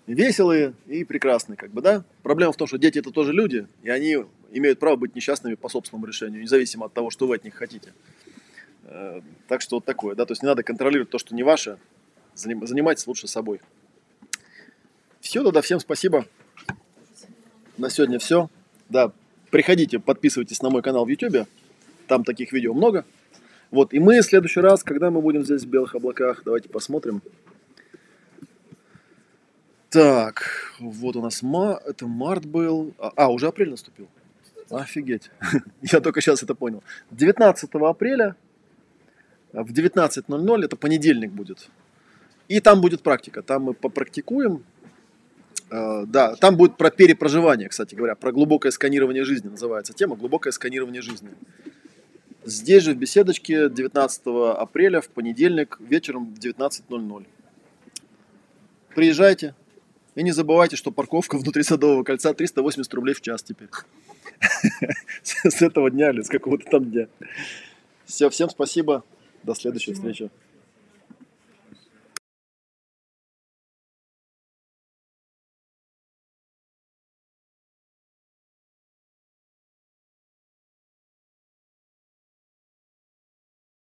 веселые и прекрасные, как бы, да. Проблема в том, что дети это тоже люди, и они имеют право быть несчастными по собственному решению, независимо от того, что вы от них хотите. Э, так что вот такое, да, то есть не надо контролировать то, что не ваше, занимайтесь лучше собой. Все, тогда всем спасибо. На сегодня все. Да, приходите, подписывайтесь на мой канал в YouTube. Там таких видео много. Вот, и мы в следующий раз, когда мы будем здесь в белых облаках, давайте посмотрим. Так, вот у нас ма, это март был. А, а, уже апрель наступил. Офигеть. Я только сейчас это понял. 19 апреля в 19.00, это понедельник будет. И там будет практика. Там мы попрактикуем. Э, да, там будет про перепроживание, кстати говоря, про глубокое сканирование жизни называется тема, глубокое сканирование жизни. Здесь же в беседочке 19 апреля в понедельник вечером в 19.00. Приезжайте и не забывайте, что парковка внутри Садового кольца 380 рублей в час теперь. С этого дня или с какого-то там дня. Все, всем спасибо. До следующей встречи.